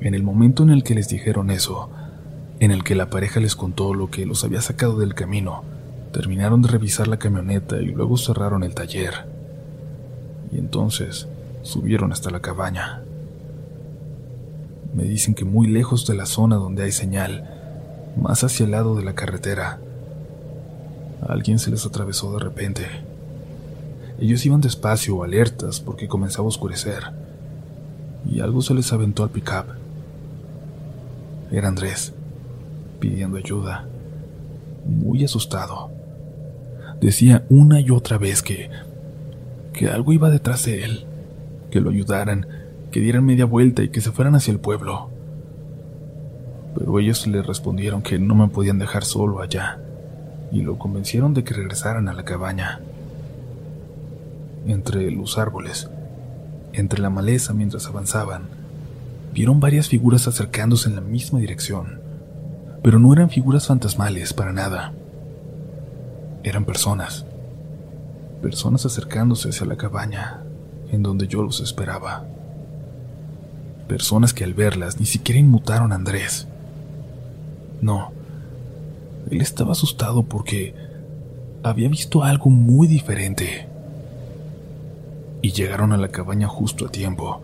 en el momento en el que les dijeron eso, en el que la pareja les contó lo que los había sacado del camino, terminaron de revisar la camioneta y luego cerraron el taller. Y entonces subieron hasta la cabaña. Me dicen que muy lejos de la zona donde hay señal, más hacia el lado de la carretera, alguien se les atravesó de repente. Ellos iban despacio, alertas, porque comenzaba a oscurecer, y algo se les aventó al pickup. Era Andrés, pidiendo ayuda, muy asustado. Decía una y otra vez que que algo iba detrás de él, que lo ayudaran, que dieran media vuelta y que se fueran hacia el pueblo. Pero ellos le respondieron que no me podían dejar solo allá, y lo convencieron de que regresaran a la cabaña. Entre los árboles, entre la maleza mientras avanzaban, vieron varias figuras acercándose en la misma dirección, pero no eran figuras fantasmales para nada. Eran personas, personas acercándose hacia la cabaña en donde yo los esperaba. Personas que al verlas ni siquiera inmutaron a Andrés. No, él estaba asustado porque había visto algo muy diferente. Y llegaron a la cabaña justo a tiempo,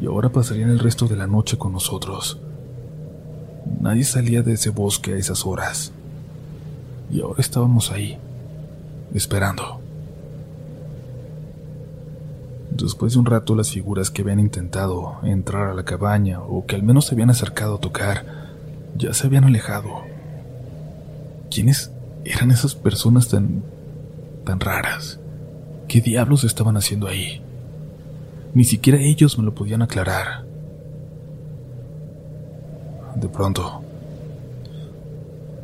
y ahora pasarían el resto de la noche con nosotros. Nadie salía de ese bosque a esas horas, y ahora estábamos ahí, esperando. Después de un rato las figuras que habían intentado entrar a la cabaña o que al menos se habían acercado a tocar, ya se habían alejado. ¿Quiénes eran esas personas tan... tan raras? ¿Qué diablos estaban haciendo ahí? Ni siquiera ellos me lo podían aclarar. De pronto...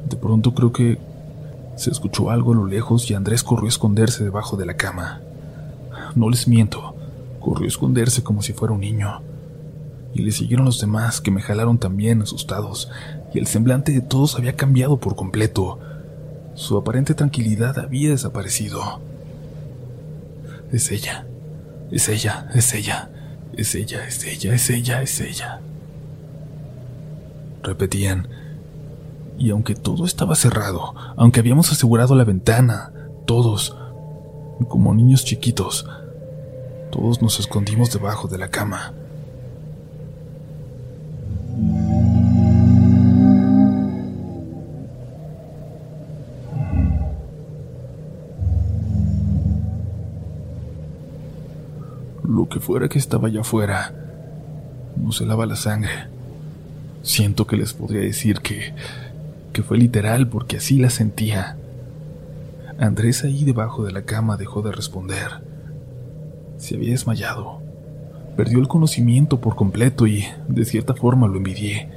De pronto creo que se escuchó algo a lo lejos y Andrés corrió a esconderse debajo de la cama. No les miento, corrió a esconderse como si fuera un niño. Y le siguieron los demás, que me jalaron también, asustados, y el semblante de todos había cambiado por completo. Su aparente tranquilidad había desaparecido. Es ella, es ella, es ella, es ella, es ella, es ella, es ella. Repetían, y aunque todo estaba cerrado, aunque habíamos asegurado la ventana, todos, como niños chiquitos, todos nos escondimos debajo de la cama. Lo que fuera que estaba allá afuera, no se lava la sangre. Siento que les podría decir que, que fue literal porque así la sentía. Andrés ahí debajo de la cama dejó de responder se había desmayado. Perdió el conocimiento por completo y, de cierta forma, lo envidié.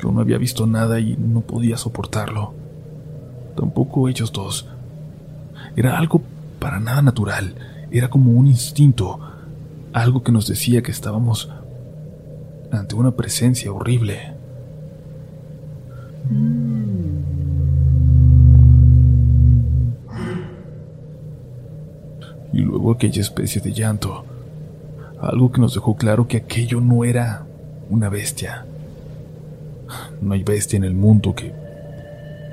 Yo no había visto nada y no podía soportarlo. Tampoco ellos dos. Era algo para nada natural. Era como un instinto. Algo que nos decía que estábamos ante una presencia horrible. y luego aquella especie de llanto, algo que nos dejó claro que aquello no era una bestia. No hay bestia en el mundo que,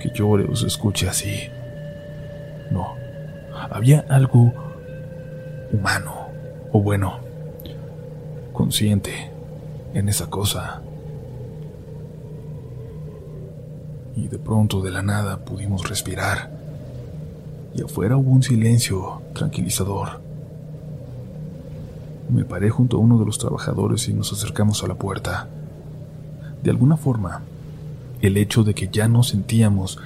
que llore o se escuche así. No, había algo humano, o bueno, consciente en esa cosa. Y de pronto de la nada pudimos respirar y afuera hubo un silencio tranquilizador. Me paré junto a uno de los trabajadores y nos acercamos a la puerta. De alguna forma, el hecho de que ya no sentíamos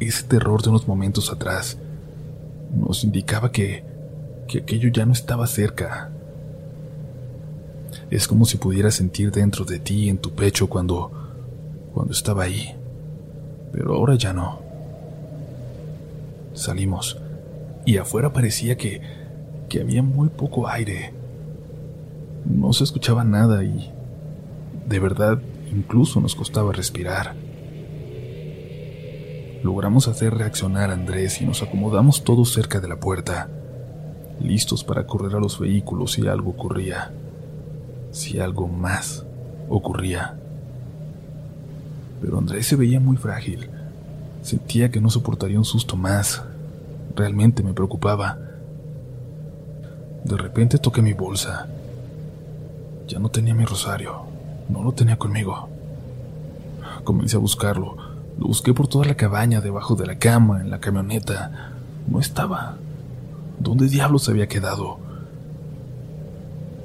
ese terror de unos momentos atrás nos indicaba que, que aquello ya no estaba cerca. Es como si pudieras sentir dentro de ti, en tu pecho, cuando, cuando estaba ahí. Pero ahora ya no. Salimos, y afuera parecía que, que había muy poco aire. No se escuchaba nada y, de verdad, incluso nos costaba respirar. Logramos hacer reaccionar a Andrés y nos acomodamos todos cerca de la puerta. listos para correr a los vehículos si algo ocurría, si algo más ocurría. Pero Andrés se veía muy frágil. Sentía que no soportaría un susto más. Realmente me preocupaba. De repente toqué mi bolsa. Ya no tenía mi rosario. No lo tenía conmigo. Comencé a buscarlo. Lo busqué por toda la cabaña, debajo de la cama, en la camioneta. No estaba. ¿Dónde diablos había quedado?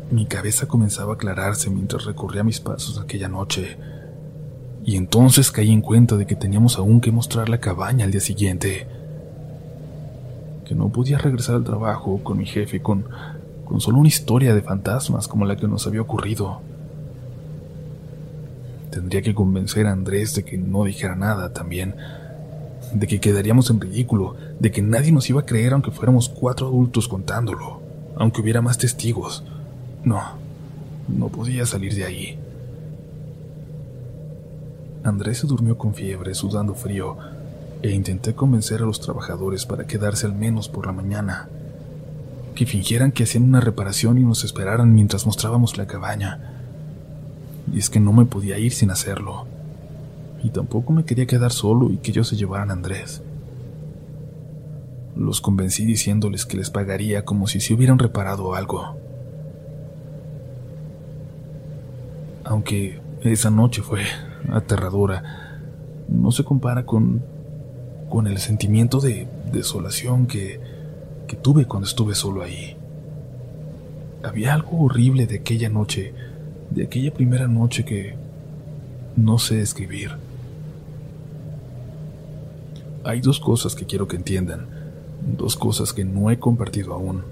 Mi cabeza comenzaba a aclararse mientras recorría mis pasos aquella noche. Y entonces caí en cuenta de que teníamos aún que mostrar la cabaña al día siguiente. Que no podía regresar al trabajo con mi jefe con, con solo una historia de fantasmas como la que nos había ocurrido. Tendría que convencer a Andrés de que no dijera nada también, de que quedaríamos en ridículo, de que nadie nos iba a creer aunque fuéramos cuatro adultos contándolo, aunque hubiera más testigos. No, no podía salir de ahí. Andrés se durmió con fiebre, sudando frío, e intenté convencer a los trabajadores para quedarse al menos por la mañana, que fingieran que hacían una reparación y nos esperaran mientras mostrábamos la cabaña y es que no me podía ir sin hacerlo. Y tampoco me quería quedar solo y que ellos se llevaran a Andrés. Los convencí diciéndoles que les pagaría como si se hubieran reparado algo. Aunque esa noche fue aterradora, no se compara con, con el sentimiento de desolación que, que tuve cuando estuve solo ahí. Había algo horrible de aquella noche de aquella primera noche que no sé escribir. Hay dos cosas que quiero que entiendan, dos cosas que no he compartido aún,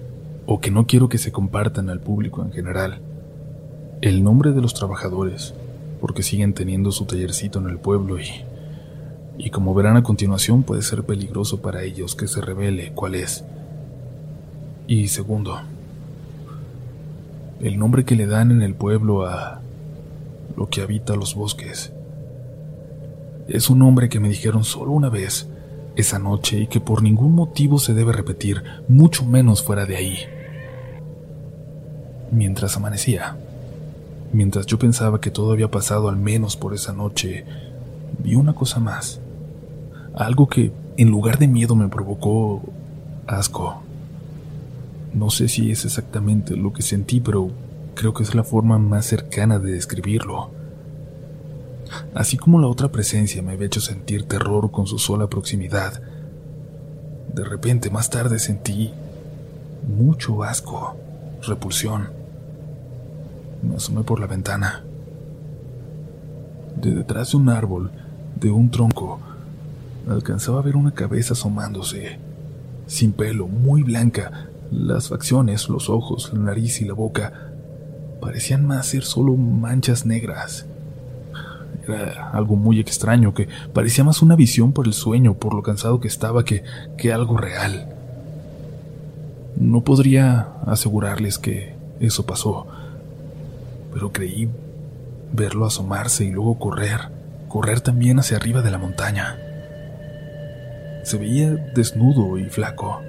o que no quiero que se compartan al público en general. El nombre de los trabajadores, porque siguen teniendo su tallercito en el pueblo y, y como verán a continuación puede ser peligroso para ellos que se revele cuál es. Y segundo, el nombre que le dan en el pueblo a lo que habita los bosques. Es un nombre que me dijeron solo una vez, esa noche, y que por ningún motivo se debe repetir, mucho menos fuera de ahí. Mientras amanecía, mientras yo pensaba que todo había pasado al menos por esa noche, vi una cosa más. Algo que, en lugar de miedo, me provocó asco. No sé si es exactamente lo que sentí, pero creo que es la forma más cercana de describirlo. Así como la otra presencia me había hecho sentir terror con su sola proximidad, de repente más tarde sentí mucho asco, repulsión. Me asomé por la ventana. De detrás de un árbol, de un tronco, alcanzaba a ver una cabeza asomándose, sin pelo, muy blanca, las facciones, los ojos, la nariz y la boca parecían más ser solo manchas negras. Era algo muy extraño que parecía más una visión por el sueño, por lo cansado que estaba, que, que algo real. No podría asegurarles que eso pasó, pero creí verlo asomarse y luego correr, correr también hacia arriba de la montaña. Se veía desnudo y flaco.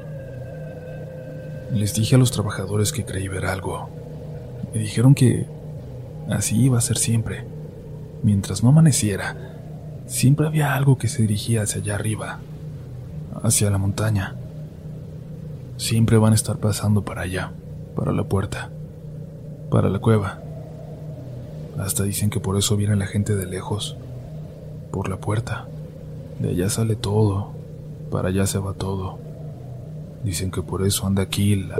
Les dije a los trabajadores que creí ver algo. Me dijeron que así iba a ser siempre. Mientras no amaneciera, siempre había algo que se dirigía hacia allá arriba, hacia la montaña. Siempre van a estar pasando para allá, para la puerta, para la cueva. Hasta dicen que por eso viene la gente de lejos, por la puerta. De allá sale todo, para allá se va todo. Dicen que por eso anda aquí la...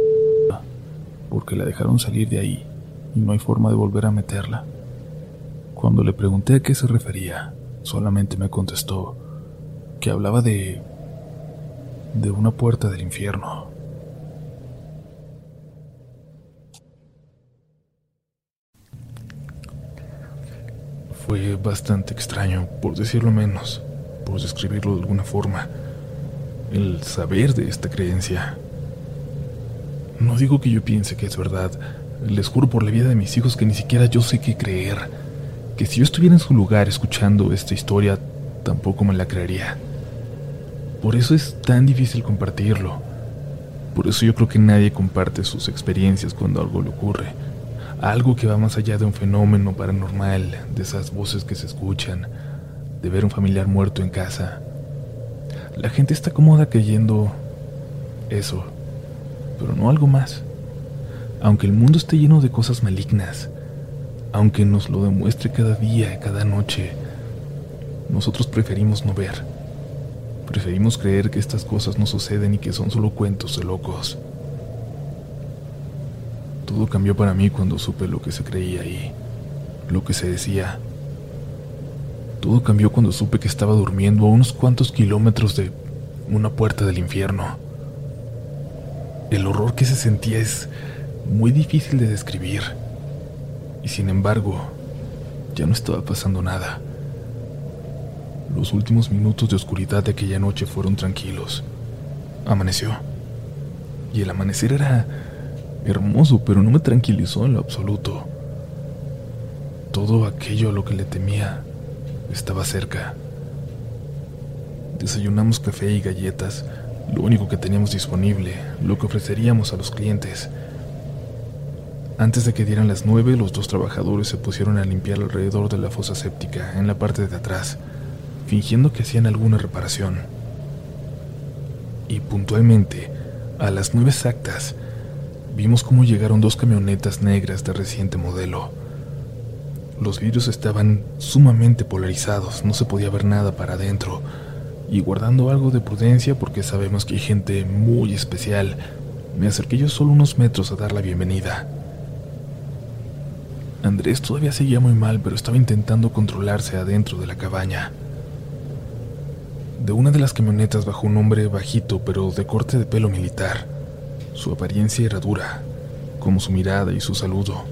porque la dejaron salir de ahí y no hay forma de volver a meterla. Cuando le pregunté a qué se refería, solamente me contestó que hablaba de... de una puerta del infierno. Fue bastante extraño, por decirlo menos, por describirlo de alguna forma el saber de esta creencia. No digo que yo piense que es verdad, les juro por la vida de mis hijos que ni siquiera yo sé qué creer, que si yo estuviera en su lugar escuchando esta historia, tampoco me la creería. Por eso es tan difícil compartirlo, Por eso yo creo que nadie comparte sus experiencias cuando algo le ocurre. Algo que va más allá de un fenómeno paranormal, de esas voces que se escuchan, de ver un familiar muerto en casa. La gente está cómoda creyendo eso, pero no algo más. Aunque el mundo esté lleno de cosas malignas, aunque nos lo demuestre cada día, cada noche, nosotros preferimos no ver. Preferimos creer que estas cosas no suceden y que son solo cuentos de locos. Todo cambió para mí cuando supe lo que se creía y lo que se decía. Todo cambió cuando supe que estaba durmiendo a unos cuantos kilómetros de una puerta del infierno. El horror que se sentía es muy difícil de describir. Y sin embargo, ya no estaba pasando nada. Los últimos minutos de oscuridad de aquella noche fueron tranquilos. Amaneció. Y el amanecer era hermoso, pero no me tranquilizó en lo absoluto. Todo aquello a lo que le temía estaba cerca. Desayunamos café y galletas, lo único que teníamos disponible, lo que ofreceríamos a los clientes. Antes de que dieran las nueve, los dos trabajadores se pusieron a limpiar alrededor de la fosa séptica, en la parte de atrás, fingiendo que hacían alguna reparación. Y puntualmente, a las nueve exactas, vimos cómo llegaron dos camionetas negras de reciente modelo. Los vidrios estaban sumamente polarizados, no se podía ver nada para adentro, y guardando algo de prudencia porque sabemos que hay gente muy especial, me acerqué yo solo unos metros a dar la bienvenida. Andrés todavía seguía muy mal, pero estaba intentando controlarse adentro de la cabaña. De una de las camionetas bajó un hombre bajito, pero de corte de pelo militar. Su apariencia era dura, como su mirada y su saludo.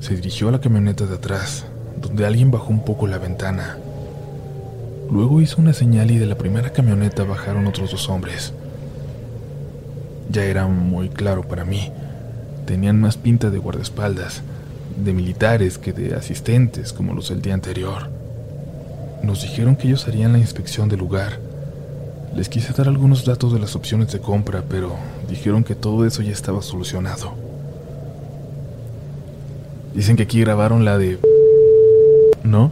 Se dirigió a la camioneta de atrás, donde alguien bajó un poco la ventana. Luego hizo una señal y de la primera camioneta bajaron otros dos hombres. Ya era muy claro para mí. Tenían más pinta de guardaespaldas, de militares que de asistentes como los del día anterior. Nos dijeron que ellos harían la inspección del lugar les quise dar algunos datos de las opciones de compra, pero dijeron que todo eso ya estaba solucionado. Dicen que aquí grabaron la de... ¿No?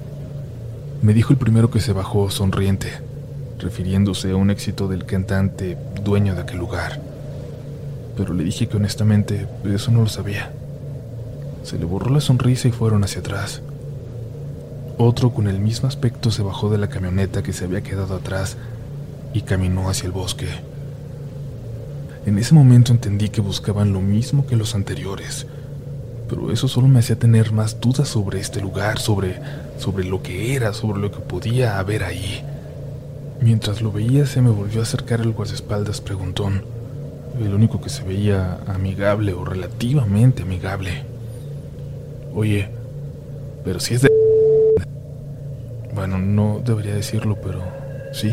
Me dijo el primero que se bajó sonriente, refiriéndose a un éxito del cantante dueño de aquel lugar. Pero le dije que honestamente eso no lo sabía. Se le borró la sonrisa y fueron hacia atrás. Otro con el mismo aspecto se bajó de la camioneta que se había quedado atrás y caminó hacia el bosque. En ese momento entendí que buscaban lo mismo que los anteriores, pero eso solo me hacía tener más dudas sobre este lugar, sobre, sobre lo que era, sobre lo que podía haber ahí. Mientras lo veía se me volvió a acercar el guardaespaldas preguntón, el único que se veía amigable o relativamente amigable. Oye, pero si es de... Bueno, no debería decirlo, pero sí,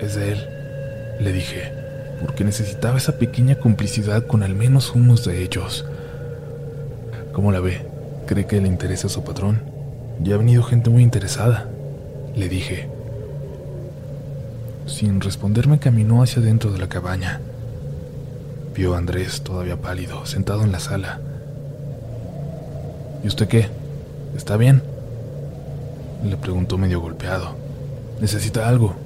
es de él, le dije, porque necesitaba esa pequeña complicidad con al menos unos de ellos. ¿Cómo la ve? ¿Cree que le interesa a su patrón? Ya ha venido gente muy interesada, le dije. Sin responderme caminó hacia dentro de la cabaña. Vio a Andrés todavía pálido, sentado en la sala. ¿Y usted qué? ¿Está bien? Le preguntó medio golpeado. ¿Necesita algo?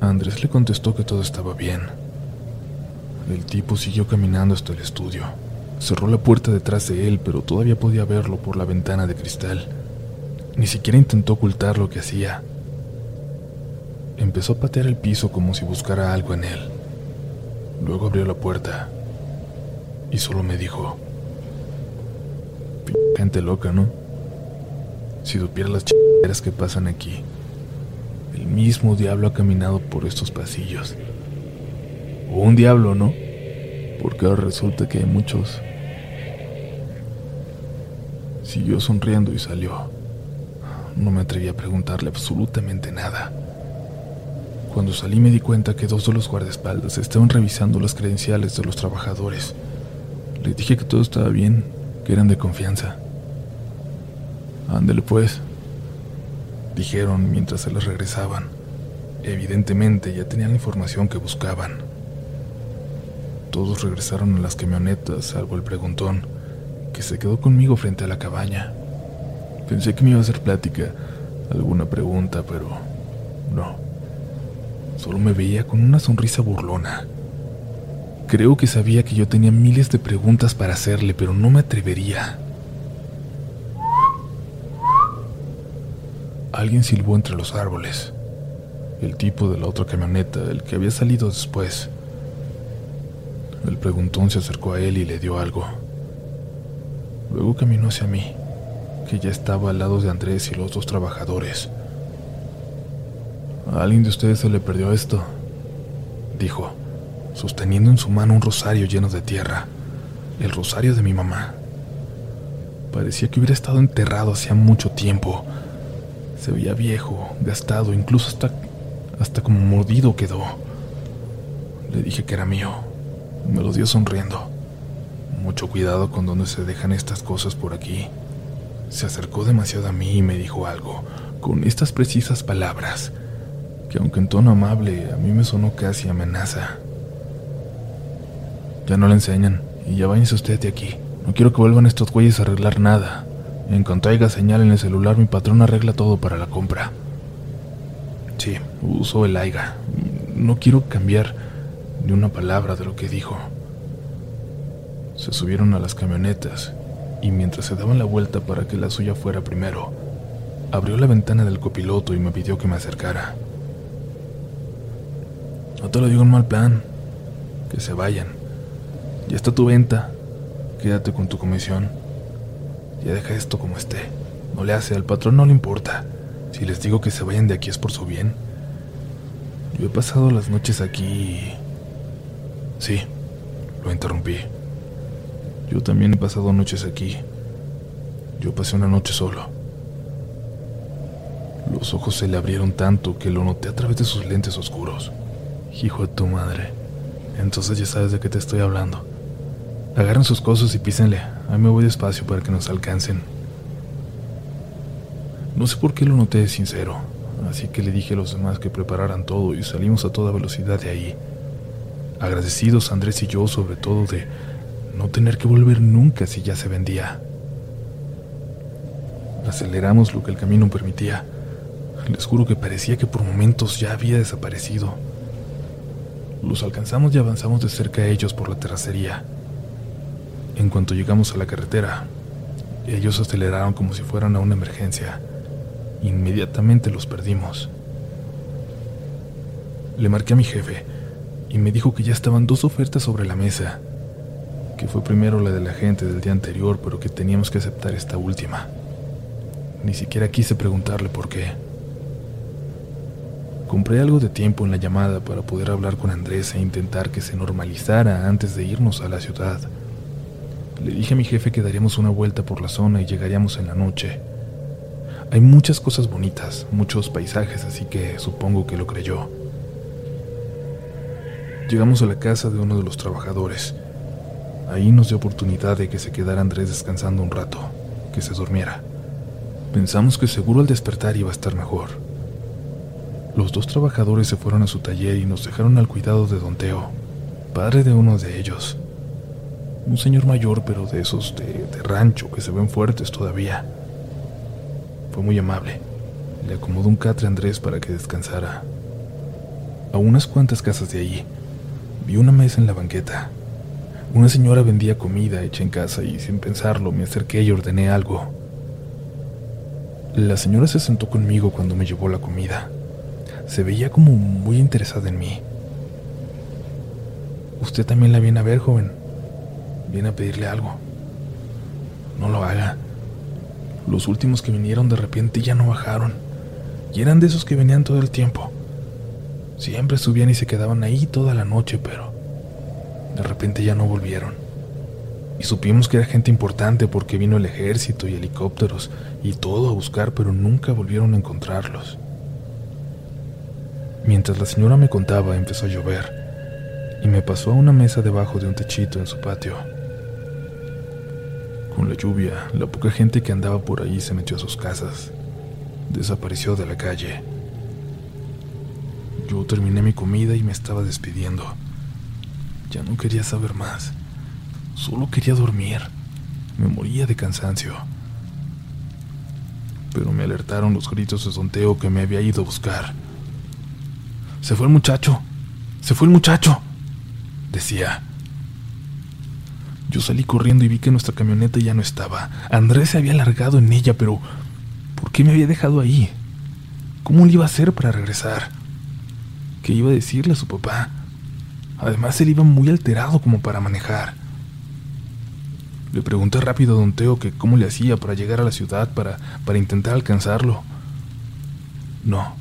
Andrés le contestó que todo estaba bien. El tipo siguió caminando hasta el estudio. Cerró la puerta detrás de él, pero todavía podía verlo por la ventana de cristal. Ni siquiera intentó ocultar lo que hacía. Empezó a patear el piso como si buscara algo en él. Luego abrió la puerta y solo me dijo, gente loca, ¿no? Si supiera las chingaderas que pasan aquí. El mismo diablo ha caminado por estos pasillos. O un diablo, ¿no? Porque ahora resulta que hay muchos. Siguió sonriendo y salió. No me atreví a preguntarle absolutamente nada. Cuando salí me di cuenta que dos de los guardaespaldas estaban revisando las credenciales de los trabajadores. Les dije que todo estaba bien, que eran de confianza. Ándele pues, dijeron mientras se les regresaban. Evidentemente ya tenían la información que buscaban. Todos regresaron a las camionetas, salvo el preguntón, que se quedó conmigo frente a la cabaña. Pensé que me iba a hacer plática, alguna pregunta, pero no. Solo me veía con una sonrisa burlona. Creo que sabía que yo tenía miles de preguntas para hacerle, pero no me atrevería. Alguien silbó entre los árboles. El tipo de la otra camioneta, el que había salido después. El preguntón se acercó a él y le dio algo. Luego caminó hacia mí, que ya estaba al lado de Andrés y los dos trabajadores. ¿A alguien de ustedes se le perdió esto? Dijo, sosteniendo en su mano un rosario lleno de tierra, el rosario de mi mamá. Parecía que hubiera estado enterrado hacía mucho tiempo, se veía viejo, gastado, incluso hasta, hasta como mordido quedó. Le dije que era mío. Me lo dio sonriendo. Mucho cuidado con donde se dejan estas cosas por aquí. Se acercó demasiado a mí y me dijo algo, con estas precisas palabras, que aunque en tono amable, a mí me sonó casi amenaza. Ya no le enseñan, y ya váyanse usted de aquí. No quiero que vuelvan estos güeyes a arreglar nada. En cuanto haya señal en el celular, mi patrón arregla todo para la compra. Sí, uso el AIGA. No quiero cambiar ni una palabra de lo que dijo. Se subieron a las camionetas y mientras se daban la vuelta para que la suya fuera primero, abrió la ventana del copiloto y me pidió que me acercara. No te lo digo en mal plan. Que se vayan. Ya está tu venta. Quédate con tu comisión. Ya deja esto como esté. No le hace, al patrón no le importa. Si les digo que se vayan de aquí es por su bien. Yo he pasado las noches aquí. Sí, lo interrumpí. Yo también he pasado noches aquí. Yo pasé una noche solo. Los ojos se le abrieron tanto que lo noté a través de sus lentes oscuros. Hijo de tu madre. Entonces ya sabes de qué te estoy hablando. Agarren sus cosas y písenle. A mí me voy despacio para que nos alcancen. No sé por qué lo noté sincero, así que le dije a los demás que prepararan todo y salimos a toda velocidad de ahí. Agradecidos Andrés y yo sobre todo de no tener que volver nunca si ya se vendía. Aceleramos lo que el camino permitía. Les juro que parecía que por momentos ya había desaparecido. Los alcanzamos y avanzamos de cerca a ellos por la terracería. En cuanto llegamos a la carretera, ellos aceleraron como si fueran a una emergencia. Inmediatamente los perdimos. Le marqué a mi jefe y me dijo que ya estaban dos ofertas sobre la mesa, que fue primero la de la gente del día anterior, pero que teníamos que aceptar esta última. Ni siquiera quise preguntarle por qué. Compré algo de tiempo en la llamada para poder hablar con Andrés e intentar que se normalizara antes de irnos a la ciudad. Le dije a mi jefe que daríamos una vuelta por la zona y llegaríamos en la noche. Hay muchas cosas bonitas, muchos paisajes, así que supongo que lo creyó. Llegamos a la casa de uno de los trabajadores. Ahí nos dio oportunidad de que se quedara Andrés descansando un rato, que se durmiera. Pensamos que seguro al despertar iba a estar mejor. Los dos trabajadores se fueron a su taller y nos dejaron al cuidado de Don Teo, padre de uno de ellos un señor mayor, pero de esos de, rancho que se ven fuertes todavía. Fue muy amable. Le acomodó un catre a Andrés para que descansara. A unas cuantas casas de allí, vi una mesa en la banqueta. Una señora vendía comida hecha en casa y sin pensarlo me acerqué y ordené algo. La señora se sentó conmigo cuando me llevó la comida. Se veía como muy interesada en mí. Usted también la viene a ver, joven, viene a pedirle algo. No lo haga. Los últimos que vinieron de repente ya no bajaron. Y eran de esos que venían todo el tiempo. Siempre subían y se quedaban ahí toda la noche, pero de repente ya no volvieron. Y supimos que era gente importante porque vino el ejército y helicópteros y todo a buscar, pero nunca volvieron a encontrarlos. Mientras la señora me contaba, empezó a llover y me pasó a una mesa debajo de un techito en su patio. Con la lluvia, la poca gente que andaba por ahí se metió a sus casas. Desapareció de la calle. Yo terminé mi comida y me estaba despidiendo. Ya no quería saber más. Solo quería dormir. Me moría de cansancio. Pero me alertaron los gritos de Teo que me había ido a buscar. Se fue el muchacho. Se fue el muchacho. Decía. Yo salí corriendo y vi que nuestra camioneta ya no estaba. Andrés se había largado en ella, pero ¿por qué me había dejado ahí? ¿Cómo le iba a hacer para regresar? ¿Qué iba a decirle a su papá? Además, él iba muy alterado como para manejar. Le pregunté rápido a don Teo que cómo le hacía para llegar a la ciudad para, para intentar alcanzarlo. No,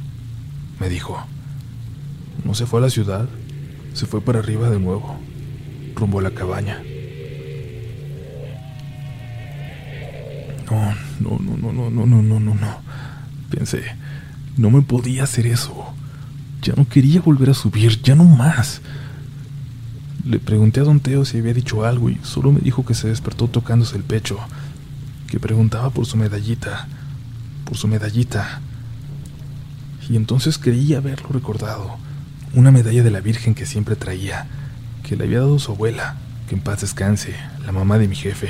me dijo. No se fue a la ciudad, se fue para arriba de nuevo, rumbo a la cabaña. No, no, no, no, no, no, no, no, no, no. Pensé, no me podía hacer eso. Ya no quería volver a subir, ya no más. Le pregunté a don Teo si había dicho algo y solo me dijo que se despertó tocándose el pecho, que preguntaba por su medallita, por su medallita. Y entonces creí haberlo recordado, una medalla de la Virgen que siempre traía, que le había dado su abuela, que en paz descanse, la mamá de mi jefe.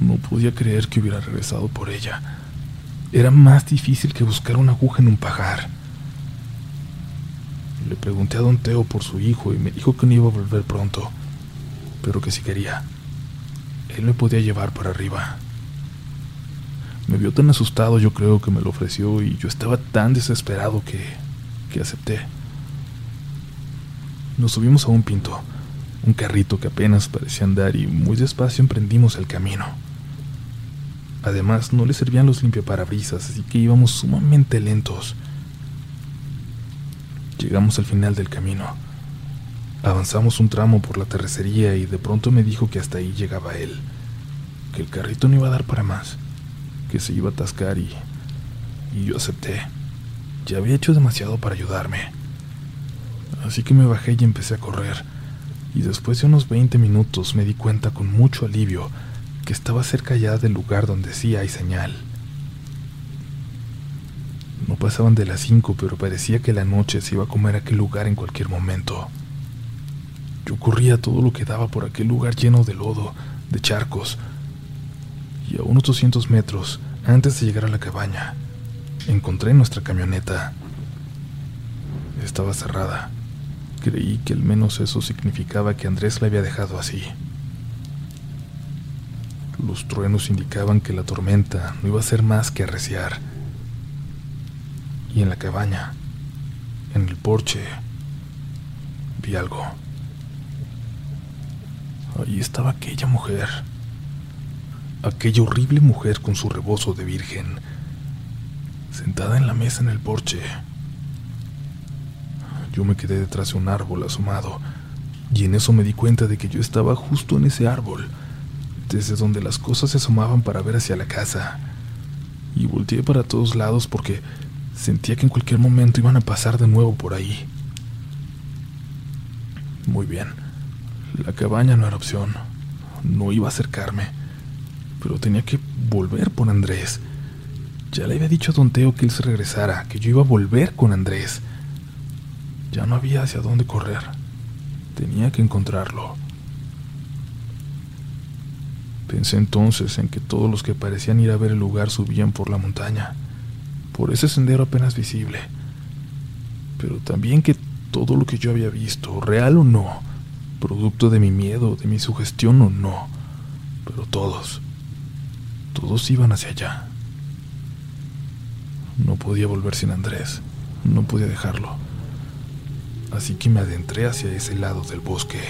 No podía creer que hubiera regresado por ella. Era más difícil que buscar una aguja en un pajar. Le pregunté a don Teo por su hijo y me dijo que no iba a volver pronto, pero que si quería, él me podía llevar para arriba. Me vio tan asustado, yo creo que me lo ofreció y yo estaba tan desesperado que, que acepté. Nos subimos a un pinto, un carrito que apenas parecía andar y muy despacio emprendimos el camino. Además, no le servían los limpiaparabrisas, así que íbamos sumamente lentos. Llegamos al final del camino. Avanzamos un tramo por la terracería y de pronto me dijo que hasta ahí llegaba él, que el carrito no iba a dar para más, que se iba a atascar y, y yo acepté. Ya había hecho demasiado para ayudarme. Así que me bajé y empecé a correr, y después de unos 20 minutos me di cuenta con mucho alivio que estaba cerca ya del lugar donde sí hay señal. No pasaban de las cinco, pero parecía que la noche se iba a comer aquel lugar en cualquier momento. Yo corría todo lo que daba por aquel lugar lleno de lodo, de charcos, y a unos 200 metros, antes de llegar a la cabaña, encontré nuestra camioneta. Estaba cerrada. Creí que al menos eso significaba que Andrés la había dejado así. Los truenos indicaban que la tormenta no iba a ser más que arreciar. Y en la cabaña, en el porche, vi algo. Ahí estaba aquella mujer. Aquella horrible mujer con su rebozo de virgen, sentada en la mesa en el porche. Yo me quedé detrás de un árbol asomado, y en eso me di cuenta de que yo estaba justo en ese árbol desde donde las cosas se asomaban para ver hacia la casa, y volteé para todos lados porque sentía que en cualquier momento iban a pasar de nuevo por ahí. Muy bien, la cabaña no era opción, no iba a acercarme, pero tenía que volver por Andrés. Ya le había dicho a Don Teo que él se regresara, que yo iba a volver con Andrés. Ya no había hacia dónde correr. Tenía que encontrarlo. Pensé entonces en que todos los que parecían ir a ver el lugar subían por la montaña, por ese sendero apenas visible, pero también que todo lo que yo había visto, real o no, producto de mi miedo, de mi sugestión o no, pero todos, todos iban hacia allá. No podía volver sin Andrés, no podía dejarlo. Así que me adentré hacia ese lado del bosque.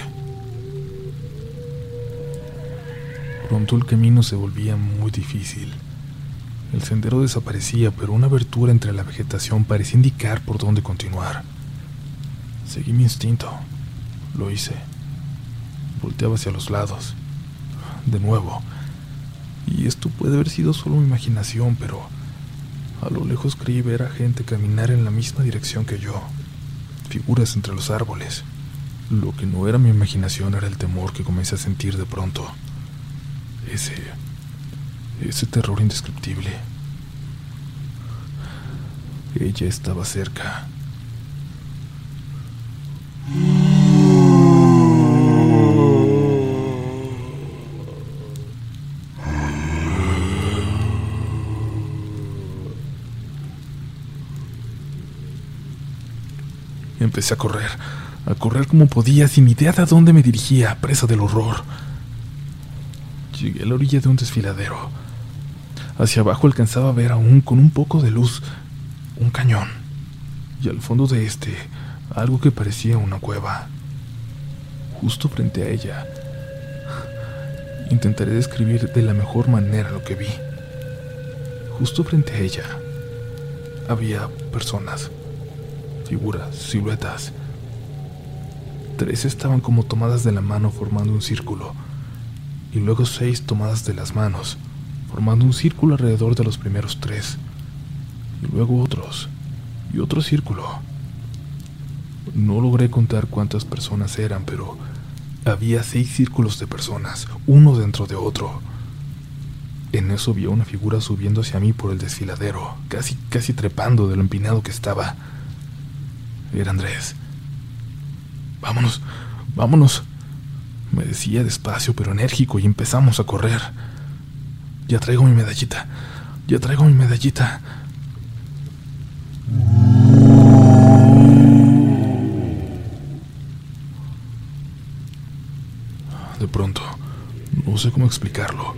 Pronto el camino se volvía muy difícil. El sendero desaparecía, pero una abertura entre la vegetación parecía indicar por dónde continuar. Seguí mi instinto. Lo hice. Volteaba hacia los lados. De nuevo. Y esto puede haber sido solo mi imaginación, pero a lo lejos creí ver a gente caminar en la misma dirección que yo. Figuras entre los árboles. Lo que no era mi imaginación era el temor que comencé a sentir de pronto. Ese. ese terror indescriptible. Ella estaba cerca. Empecé a correr, a correr como podía sin idea de a dónde me dirigía, presa del horror. Llegué a la orilla de un desfiladero. Hacia abajo alcanzaba a ver aún con un poco de luz un cañón, y al fondo de este algo que parecía una cueva. Justo frente a ella. Intentaré describir de la mejor manera lo que vi. Justo frente a ella había personas, figuras, siluetas. Tres estaban como tomadas de la mano formando un círculo, y luego seis tomadas de las manos, formando un círculo alrededor de los primeros tres, y luego otros, y otro círculo. No logré contar cuántas personas eran, pero había seis círculos de personas, uno dentro de otro. En eso vi una figura subiendo hacia mí por el desfiladero, casi, casi trepando de lo empinado que estaba. Era Andrés. Vámonos, vámonos, me decía despacio pero enérgico y empezamos a correr. Ya traigo mi medallita, ya traigo mi medallita. De pronto, no sé cómo explicarlo,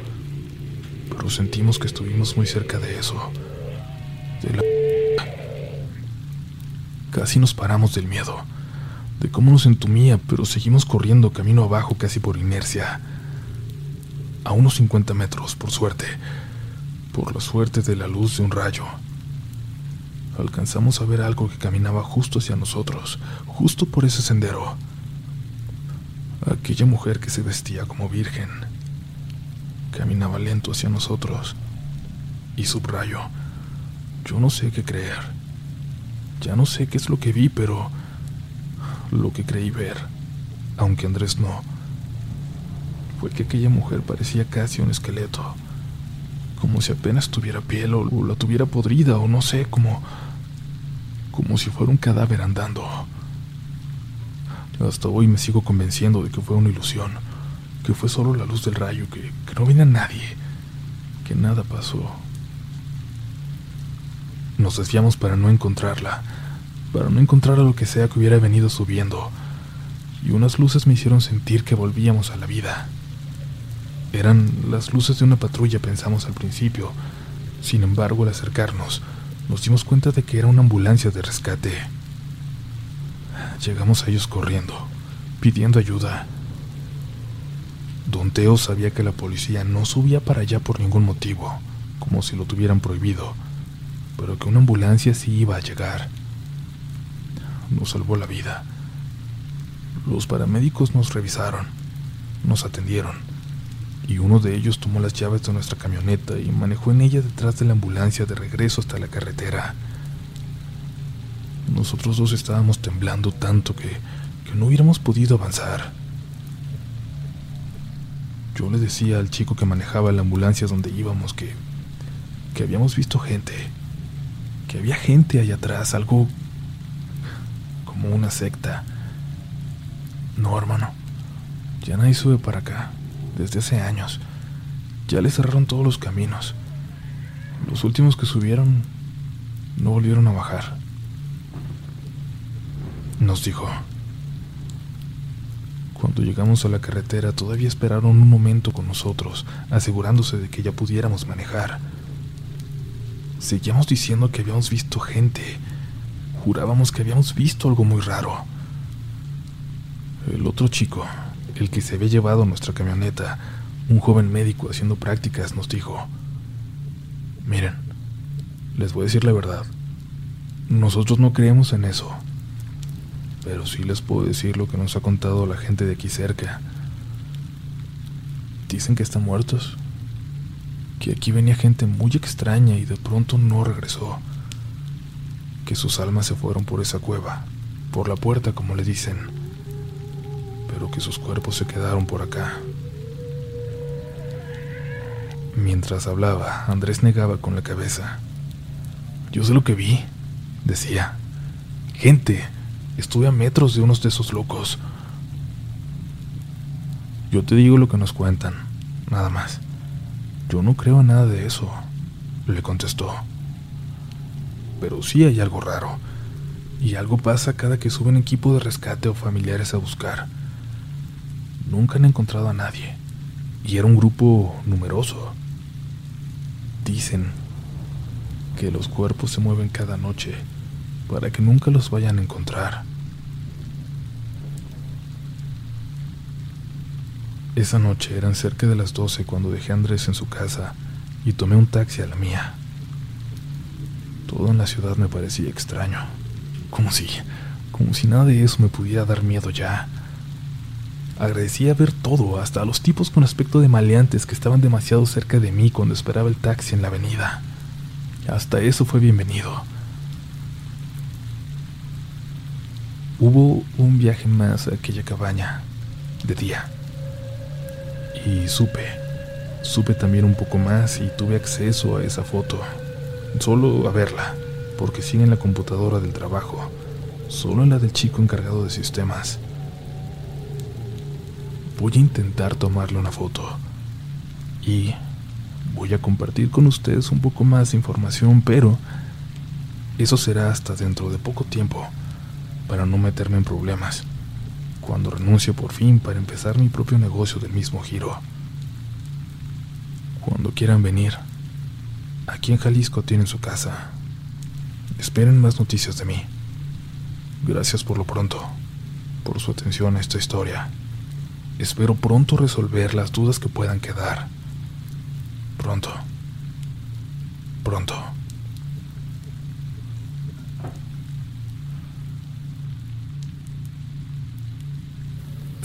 pero sentimos que estuvimos muy cerca de eso. De la... Casi nos paramos del miedo, de cómo nos entumía, pero seguimos corriendo camino abajo casi por inercia. A unos 50 metros, por suerte, por la suerte de la luz de un rayo. Alcanzamos a ver algo que caminaba justo hacia nosotros, justo por ese sendero aquella mujer que se vestía como virgen. Caminaba lento hacia nosotros. Y subrayo, yo no sé qué creer. Ya no sé qué es lo que vi, pero lo que creí ver, aunque Andrés no, fue que aquella mujer parecía casi un esqueleto, como si apenas tuviera piel o la tuviera podrida o no sé, como como si fuera un cadáver andando. Hasta hoy me sigo convenciendo de que fue una ilusión, que fue solo la luz del rayo, que, no vino nadie, que nada pasó. Nos desviamos para no encontrarla, para no encontrar a lo que sea que hubiera venido subiendo, y unas luces me hicieron sentir que volvíamos a la vida. Eran las luces de una patrulla, pensamos al principio. Sin embargo, al acercarnos, nos dimos cuenta de que era una ambulancia de rescate. Llegamos a ellos corriendo, pidiendo ayuda. Don Teo sabía que la policía no subía para allá por ningún motivo, como si lo tuvieran prohibido, pero que una ambulancia sí iba a llegar. Nos salvó la vida. Los paramédicos nos revisaron, nos atendieron, y uno de ellos tomó las llaves de nuestra camioneta y manejó en ella detrás de la ambulancia de regreso hasta la carretera. Nosotros dos estábamos temblando tanto que, no hubiéramos podido avanzar. Yo le decía al chico que manejaba la ambulancia donde íbamos que, que habíamos visto gente, que había gente allá atrás, algo como una secta. No, hermano, ya nadie sube para acá, desde hace años. Ya le cerraron todos los caminos. Los últimos que subieron no volvieron a bajar nos dijo. Cuando llegamos a la carretera todavía esperaron un momento con nosotros, asegurándose de que ya pudiéramos manejar. Seguíamos diciendo que habíamos visto gente. Jurábamos que habíamos visto algo muy raro. El otro chico, el que se había llevado nuestra camioneta, un joven médico haciendo prácticas, nos dijo, miren, les voy a decir la verdad, nosotros no creemos en eso pero sí les puedo decir lo que nos ha contado la gente de aquí cerca. Dicen que están muertos, que aquí venía gente muy extraña y de pronto no regresó, que sus almas se fueron por esa cueva, por la puerta como le dicen, pero que sus cuerpos se quedaron por acá. Mientras hablaba, Andrés negaba con la cabeza. Yo sé lo que vi, decía. Gente, Estuve a metros de unos de esos locos. Yo te digo lo que nos cuentan, nada más. Yo no creo en nada de eso, le contestó. Pero sí hay algo raro. Y algo pasa cada que suben equipo de rescate o familiares a buscar. Nunca han encontrado a nadie. Y era un grupo numeroso. Dicen que los cuerpos se mueven cada noche para que nunca los vayan a encontrar. Esa noche eran cerca de las 12 cuando dejé a Andrés en su casa y tomé un taxi a la mía. Todo en la ciudad me parecía extraño, como si, como si nada de eso me pudiera dar miedo ya. Agradecía ver todo, hasta a los tipos con aspecto de maleantes que estaban demasiado cerca de mí cuando esperaba el taxi en la avenida. Hasta eso fue bienvenido. Hubo un viaje más a aquella cabaña, de día. Y supe, supe también un poco más y tuve acceso a esa foto. Solo a verla, porque sigue en la computadora del trabajo, solo en la del chico encargado de sistemas. Voy a intentar tomarle una foto. Y voy a compartir con ustedes un poco más de información, pero eso será hasta dentro de poco tiempo para no meterme en problemas, cuando renuncio por fin para empezar mi propio negocio del mismo giro. Cuando quieran venir, aquí en Jalisco tienen su casa. Esperen más noticias de mí. Gracias por lo pronto, por su atención a esta historia. Espero pronto resolver las dudas que puedan quedar. Pronto. Pronto.